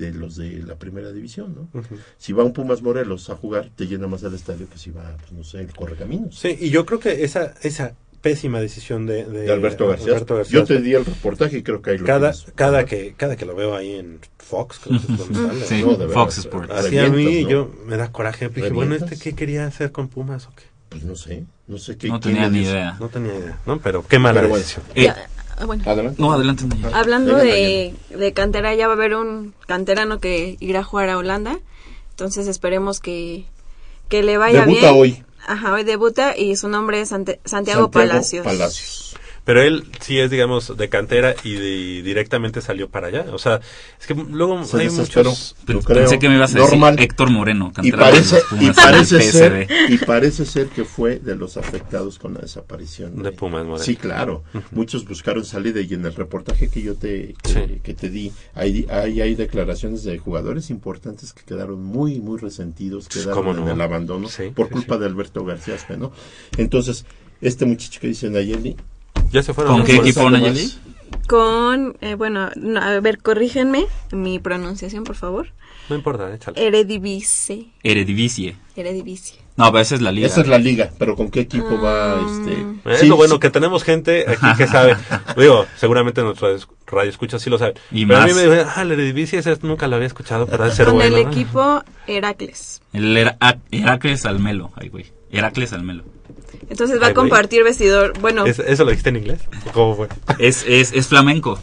de los de la primera división, ¿no? Si va un Pumas Morelos a jugar, te llena más el estadio que si va, pues, no sé, el Correcaminos. Sí, y yo creo que esa esa pésima decisión de, de de Alberto García. Alberto García Yo te di el reportaje y creo que ahí lo cada tienes. cada que cada que lo veo ahí en Fox, creo que es donde sale, Sí, ¿no? de verdad, Fox Sports. Así a mí yo me da coraje, dije, bueno, este qué quería hacer con Pumas o qué? Pues no sé, no sé qué. No tenía ni idea. No tenía idea, ¿no? Pero qué mala Pero bueno. decisión. Eh, bueno. Adelante. no, adelante, Nayeli. Hablando de, de cantera, ya va a haber un canterano que irá a jugar a Holanda. Entonces esperemos que, que le vaya Debuta bien. hoy. Ajá, hoy debuta y su nombre es Sante- Santiago, Palacios. Palacios. Pero él sí es, digamos, de cantera y, de- directamente salió para allá. O sea, es que luego Se hay muchos... Pensé que me ibas a Normal. decir Héctor Moreno, Y canterano de parece, Pumas y parece ser, y parece ser que fue de los afectados con la desaparición De Pumas, Moreno. Sí, claro. Muchos buscaron salida y en el reportaje que yo te que, Sí. que te di, hay, hay hay declaraciones de jugadores importantes que quedaron muy muy resentidos, quedaron ¿cómo en el abandono Sí, por sí, culpa de Alberto García, ¿no? Entonces, este muchacho que dice Nayeli, Ya se fueron. ¿Con qué equipo, Nayeli? Con, eh, bueno, no, a ver, corrígenme mi pronunciación, por favor. No importa, échale. Eredivisie. Eredivisie. Eredivisie. No, pero esa es la liga. Esa es la liga, pero ¿con qué equipo va Ah. este? Es Sí, lo bueno sí. que tenemos gente aquí que sabe. Digo, seguramente nuestros radio escuchas sí lo saben. Y pero a mí más. me dicen, ah, el Eredivisie ese nunca lo había escuchado, pero debe ser Con bueno. el equipo Heracles. El ah, Heracles Almelo. Ay, güey. Heracles Almelo. Entonces va Ay, a compartir vestidor. Bueno, ¿Es- ¿Eso lo dijiste en inglés? ¿O ¿Cómo fue? Es, es, es flamenco.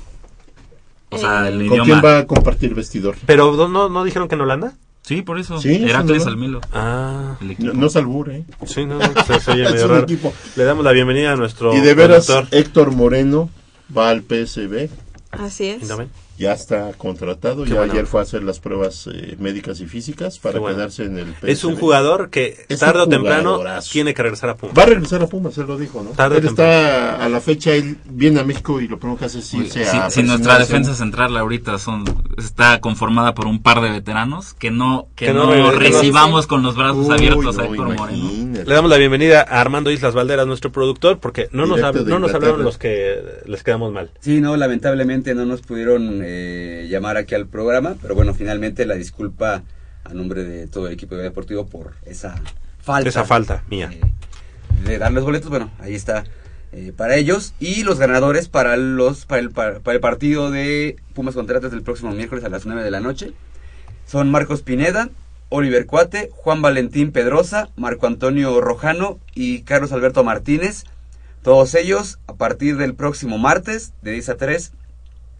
O sea, Eh, el ¿Con idioma. quién va a compartir vestidor? ¿Pero no, no, no dijeron que en Holanda? Sí, por eso. Sí, es Heracles Almelo. Almelo. Ah. No, no es albur, ¿eh? sí, no, se, se oye Es medio un raro. equipo. Le damos la bienvenida a nuestro Y de veras. Héctor Moreno va al PSB, así es. Ya está contratado, Qué ya ayer fue a hacer las pruebas eh, médicas y físicas para bueno. quedarse en el PSB. Es un jugador que Es tarde o temprano tiene que regresar a Pumas. Va a regresar a Pumas, él lo dijo, ¿no? Tarde o él está a la fecha, él viene a México y lo primero que hace es irse si, a si nuestra defensa central ahorita son está conformada por un par de veteranos que no que, Que no recibamos con los brazos Uy, abiertos a no, Héctor Moreno. Le damos la bienvenida a Armando Islas Valderas, nuestro productor, porque no nos, Directo no nos hablaron los que les quedamos mal. Sí, no, lamentablemente no nos pudieron eh, llamar aquí al programa, pero bueno, finalmente la disculpa a nombre de todo el equipo de deportivo por esa falta. Esa falta mía. eh, de darles boletos, bueno, ahí está eh, para ellos y los ganadores para los para el, para, para el partido de Pumas contra Atlas del próximo miércoles a las 9 de la noche son Marcos Pineda, Oliver Cuate, Juan Valentín Pedrosa, Marco Antonio Rojano y Carlos Alberto Martínez. Todos ellos a partir del próximo martes de 10 a 3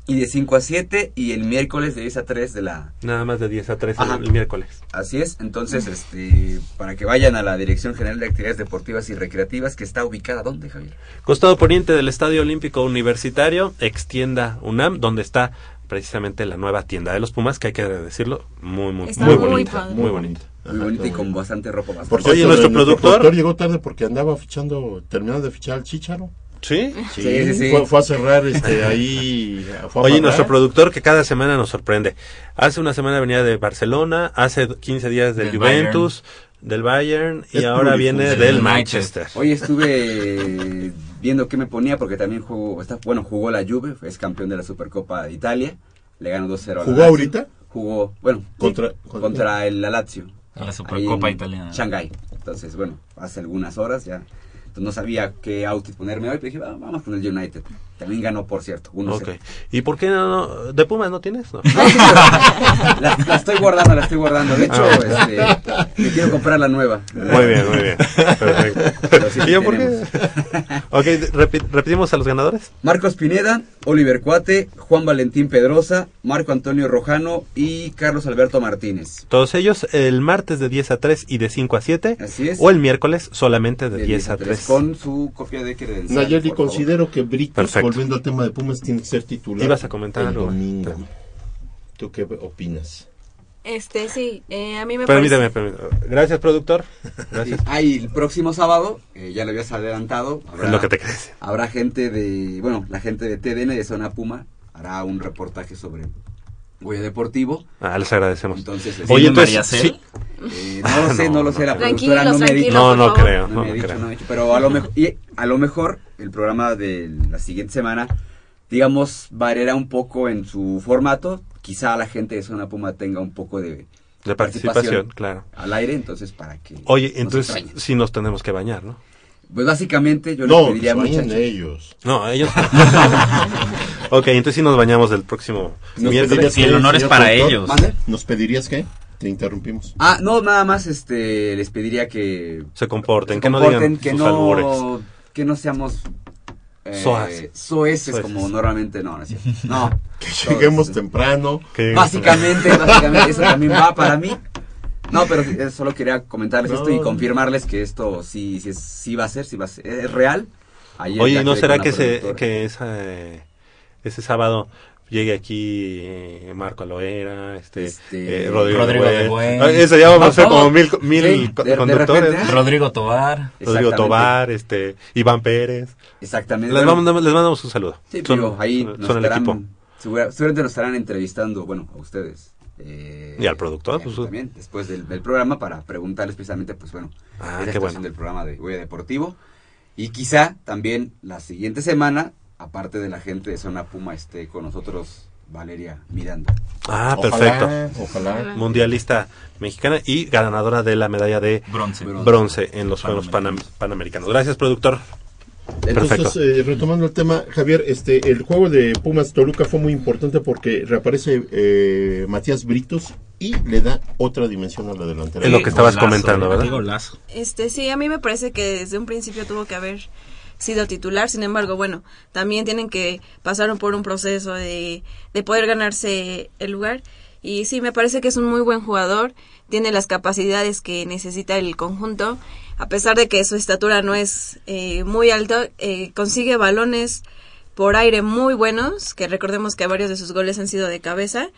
y de 5 a 7 y el miércoles de 10 a 3 de la... Nada más de 10 a 3 Ajá. el, el miércoles. Así es, entonces este para que vayan a la Dirección General de Actividades Deportivas y Recreativas que está ubicada ¿dónde, Javier? Costado poniente del Estadio Olímpico Universitario, extienda UNAM, donde está precisamente la nueva tienda de los Pumas, que hay que decirlo, muy, muy, Está muy muy bonita. padre. Muy bonita. Muy bonito y con bastante ropa. Bastante. Por Oye, cierto, nuestro productor- llegó tarde porque andaba fichando, terminando de fichar al Chicharo. ¿Sí? Sí, sí, sí. Fue, fue a cerrar este ahí. fue a Oye, nuestro productor que cada semana nos sorprende. Hace una semana venía de Barcelona, hace 15 días del, Del Juventus, del Bayern y Es ahora viene del Manchester. Hoy estuve viendo qué me ponía porque también jugó, está, bueno, jugó la Juve, es campeón de la Supercopa de Italia, le ganó 2-0 a la ¿Jugó ahorita? Jugó, bueno, Contra- sí, contra- contra, el la Lazio. La ahí Supercopa en italiana. Shanghái. Entonces, bueno, hace algunas horas ya. Entonces no sabía qué outfit ponerme hoy, pero dije, "Ah, vamos con el United. También ganó, por cierto, 1-0. Ok. ¿Y por qué no, no- de Pumas no tienes? No. La, la estoy guardando, la estoy guardando. De hecho, Ah. este, me quiero comprar la nueva. Muy bien, muy bien. Perfecto. Pero sí ¿Y yo por qué? ok, repi- repetimos a los ganadores. Marcos Pineda, Oliver Cuate, Juan Valentín Pedrosa, Marco Antonio Rojano y Carlos Alberto Martínez. Todos ellos el martes de 10 a 3 y de 5 a 7. Así es. O el miércoles solamente de De 10 a 3. Con su copia de credencial. Nayeli, favor. considero que Britos, volviendo al tema de Pumas, tiene que ser titular. Ibas a comentar el algo. domingo. ¿Tú qué opinas? Este, sí, eh, a mí me Permíteme, parece... permíteme. Gracias, productor. Gracias. Sí, Hay el próximo sábado, eh, ya lo habías adelantado. habrá- Es lo que te crees. Habrá gente de, bueno, la gente de TDN de Zona Puma hará un reportaje sobre Goya Deportivo. Ah, les agradecemos. Entonces, Oye, ¿Viene entonces, María sí. Eh, no lo sé, no, lo sé, la productora no me ha dicho. No, no creo. No No, me ha dicho, no me ha dicho, pero a lo mejor y a lo mejor el programa de la siguiente semana digamos variará un poco en su formato, quizá la gente de Zona Puma tenga un poco de, De participación, claro. al aire, entonces para que Oye, no entonces extrañen. sí nos tenemos que bañar, ¿no? pues básicamente yo No, les pediría que se vayan muchachos ellos. No, ellos. ok, entonces sí nos bañamos del próximo ¿Nos miércoles. Si el honor es para ellos. ¿Nos pedirías qué? Te interrumpimos. Ah, no, nada más este les pediría que Se comporten, se que no digan que sus no albures. que no seamos eh, Soas. soeces Soeces. como normalmente no, no es cierto. No. Que lleguemos temprano. Que- Básicamente, básicamente eso también va para mí. No, pero eh, solo quería comentarles No. esto y confirmarles que esto sí, sí, es- sí va a ser, sí va a ser, es real. Ayer Oye, ya ¿y ¿no será que, se, que esa, eh, ese sábado llegue aquí eh, Marco Aloera, este, Este, eh, Rodrigo, Rodrigo de de Buen? Ah, Eso ya vamos a ser como mil, mil Sí, co- de- de conductores. Rodrigo Tobar. Rodrigo. Tobar, este, Iván Pérez. Exactamente. Les, Bueno, mandamos, les mandamos un saludo. sí, Son- digo, ahí son, nos son el equipo. estarán, segura- seguramente nos estarán entrevistando, bueno, a ustedes. eh, Y al productor, eh, pues, también, después del, del programa, para preguntarles precisamente, pues bueno, Ah, esa qué situación bueno. del programa de Goya Deportivo. Y quizá también la siguiente semana, aparte de la gente de Zona Puma, esté con nosotros Valeria Miranda. Ah, Ojalá, perfecto. Ojalá. Mundialista mexicana y ganadora de la medalla de Bronce. bronce en los Juegos Panam- Panamericanos. Gracias, productor. Entonces, Perfecto. eh, retomando el tema, Javier, este, el juego de Pumas Toluca fue muy importante porque reaparece eh, Matías Britos y le da otra dimensión a la delantera. Es lo que estabas Golazo, comentando, eh, ¿verdad? golazo. Este, sí, a mí me parece que desde un principio tuvo que haber sido titular, sin embargo, bueno, también tienen que pasar por un proceso de, de poder ganarse el lugar. Y sí, me parece que es un muy buen jugador, tiene las capacidades que necesita el conjunto, a pesar de que su estatura no es eh, muy alta, eh, consigue balones por aire muy buenos, que recordemos que varios de sus goles han sido de cabeza,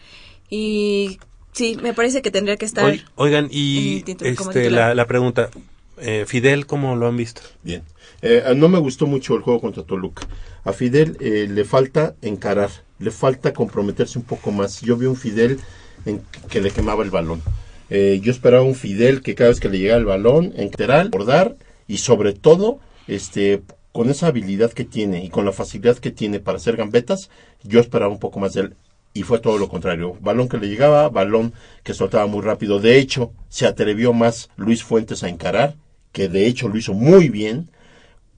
y sí, me parece que tendría que estar... Oigan, y en este, la, la pregunta, eh, Fidel, ¿cómo lo han visto? Bien. Eh, no me gustó mucho el juego contra Toluca. A Fidel eh, le falta encarar, le falta comprometerse un poco más. Yo vi un Fidel en que le quemaba el balón. Eh, yo esperaba un Fidel que cada vez que le llegaba el balón, enterar, bordar y sobre todo, este, con esa habilidad que tiene y con la facilidad que tiene para hacer gambetas, yo esperaba un poco más de él. Y fue todo lo contrario. Balón que le llegaba, balón que soltaba muy rápido. De hecho, se atrevió más Luis Fuentes a encarar, que de hecho lo hizo muy bien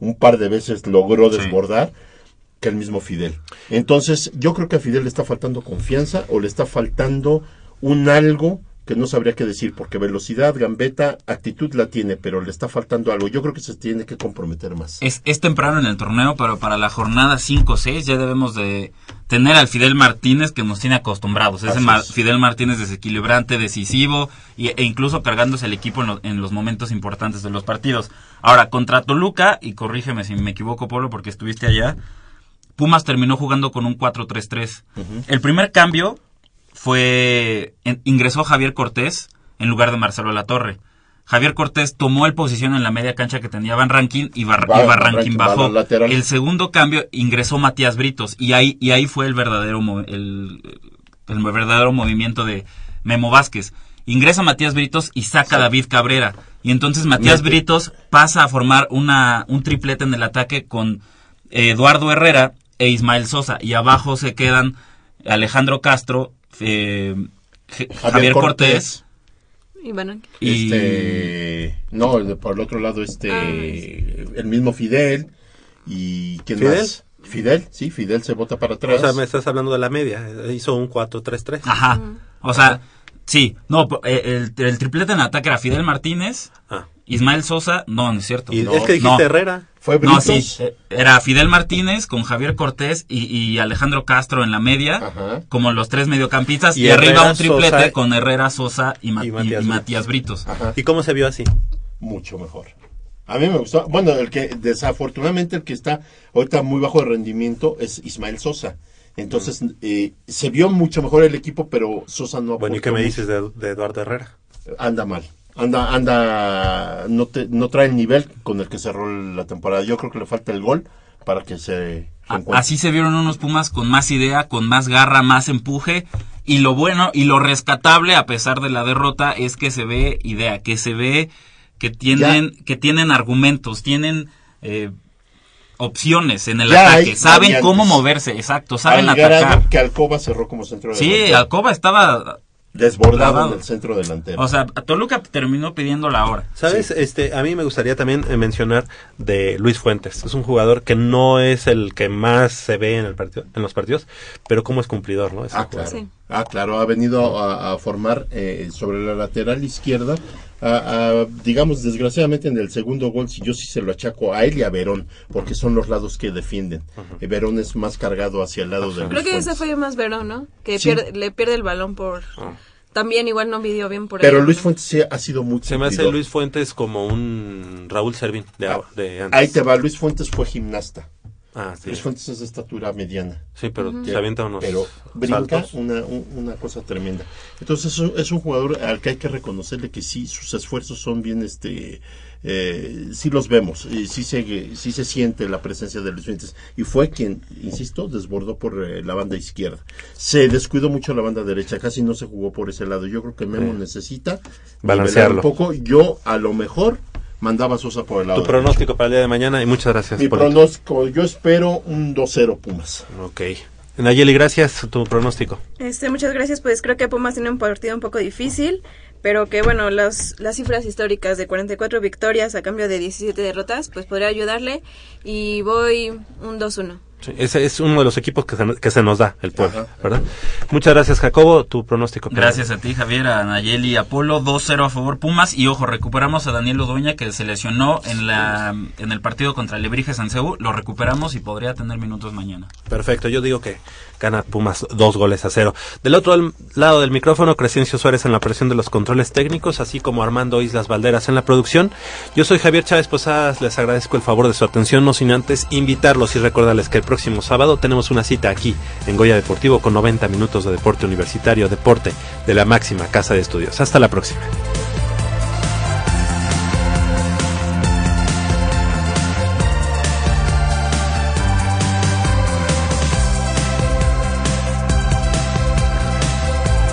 un par de veces logró Sí. desbordar que el mismo Fidel. Entonces, yo creo que a Fidel le está faltando confianza o le está faltando un algo que no sabría qué decir, porque velocidad, gambeta, actitud la tiene, pero le está faltando algo. Yo creo que se tiene que comprometer más. Es, es temprano en el torneo, pero para la jornada 5-6 ya debemos de tener al Fidel Martínez que nos tiene acostumbrados. Ese es. Fidel Martínez desequilibrante, decisivo y- e incluso cargándose el equipo en, lo- en los momentos importantes de los partidos. Ahora, contra Toluca, y corrígeme si me equivoco, Pablo, porque estuviste allá, Pumas terminó jugando con un 4-3-3. El primer cambio fue ingresó Javier Cortés en lugar de Marcelo Latorre. Javier Cortés tomó el posición en la media cancha que tenía Van Rankin y, Bar- Va- y va a bajó. El segundo cambio ingresó Matías Britos y ahí y ahí fue el verdadero el, el verdadero movimiento de Memo Vázquez. Ingresa Matías Britos y saca a David Cabrera. Y entonces Matías. Britos pasa a formar una, un triplete en el ataque con Eduardo Herrera e Ismael Sosa. Y abajo se quedan Alejandro Castro, eh, Javier, Cortés, Y bueno, y Este, no, el de- por el otro lado, este, Ah, el mismo Fidel y ¿quién ¿Fidel? más? Fidel, sí, Fidel se bota para atrás. O sea, me estás hablando de la media. Hizo un 4-3-3. Ajá. O sea, sí. No, eh, el, el triplete en ataque era Fidel Martínez, Ah. Ismael Sosa. No, no es cierto. Y No, es que dijiste no. Herrera. Fue No, Britos. sí. eh, Era Fidel Martínez con Javier Cortés y, y Alejandro Castro en la media, Ajá. como los tres mediocampistas. Y Y, arriba Herrera, un triplete Sosa- con Herrera, Sosa y, Ma- y y- Matías y Matías Britos. Ajá. ¿Y cómo se vio así? mucho mejor. A mí me gustó. Bueno, el que desafortunadamente el que está ahorita muy bajo de rendimiento es Ismael Sosa. Entonces eh, se vio mucho mejor el equipo, pero Sosa no. Bueno, ¿y qué me dices de, de Eduardo Herrera? Anda mal. Anda, anda, no, te, no trae el nivel con el que cerró la temporada. Yo creo que le falta el gol para que se. Así se vieron unos Pumas con más idea, con más garra, más empuje. Y lo bueno y lo rescatable, a pesar de la derrota, es que se ve idea, que se ve que tienen, que tienen argumentos, tienen eh, opciones en el Ya ataque, saben variantes. cómo moverse, exacto, saben atacar. que Alcoba cerró como centro Sí, delantero. Alcoba estaba, desbordado en el centro delantero. o sea, Toluca terminó pidiendo la hora. ¿Sabes? Este, a mí me gustaría también eh, mencionar de Luis Fuentes. Es un jugador que no es el que más se ve en el partido, en los partidos, pero como es cumplidor, ¿no? Es un Ah, claro. Sí. Ah, claro, ha venido a, a formar eh, sobre la lateral izquierda. a- a, digamos, desgraciadamente en el segundo gol, si yo sí se lo achaco a él y a Verón, porque son los lados que defienden. Eh, Verón es más cargado hacia el lado de creo Luis que ese fue más Verón, ¿no? Que Sí. pierde- le pierde el balón por... Ah. También igual no midió bien por Pero ahí. Luis Fuentes sí ha sido muy Se me hace. Luis Fuentes como un Raúl Servín de, Ah, de antes. Ahí te va, Luis Fuentes fue gimnasta. Ah, sí. Luis Fuentes es de estatura mediana. Sí, pero se avienta unos pero brinca saltos. una, un- una cosa tremenda. Entonces es un, es un jugador al que hay que reconocerle que sí, sus esfuerzos son bien, este, eh, sí los vemos, y sí se, sí se siente la presencia de Luis Fuentes. Y fue quien, insisto, desbordó por eh, la banda izquierda. Se descuidó mucho la banda derecha, casi no se jugó por ese lado. Yo creo que Memo Sí. necesita Balancearlo. un poco. Yo a lo mejor mandaba a Sosa por el lado Tu pronóstico para el día de mañana y muchas gracias. Mi por- pronóstico, yo espero un 2-0 Pumas. Ok. Nayeli, gracias. Tu pronóstico. Este, muchas gracias, pues creo que Pumas tiene un partido un poco difícil, pero que bueno, las, las cifras históricas de 44 victorias a cambio de 17 derrotas, pues podría ayudarle y voy un 2-1. Sí, ese es uno de los equipos que se, que se nos da, el pueblo, Ajá. ¿verdad? Muchas gracias, Jacobo. Tu pronóstico. Gracias a ti, Javier, a Nayeli y Apolo, 2-0 a favor Pumas. Y ojo, recuperamos a Daniel Odueña que se lesionó en, la, en el partido contra Lebrige Sanseu. Lo recuperamos y podría tener minutos mañana. Perfecto, yo digo que gana Pumas dos goles a cero. Del otro lado del micrófono, Crescencio Suárez en la presión de los controles técnicos, así como Armando Islas Valderas en la producción. Yo soy Javier Chávez Posadas, les agradezco el favor de su atención, no sin antes invitarlos y recordarles que el próximo sábado tenemos una cita aquí en Goya Deportivo con 90 minutos de deporte universitario, deporte de la máxima casa de estudios. Hasta la próxima.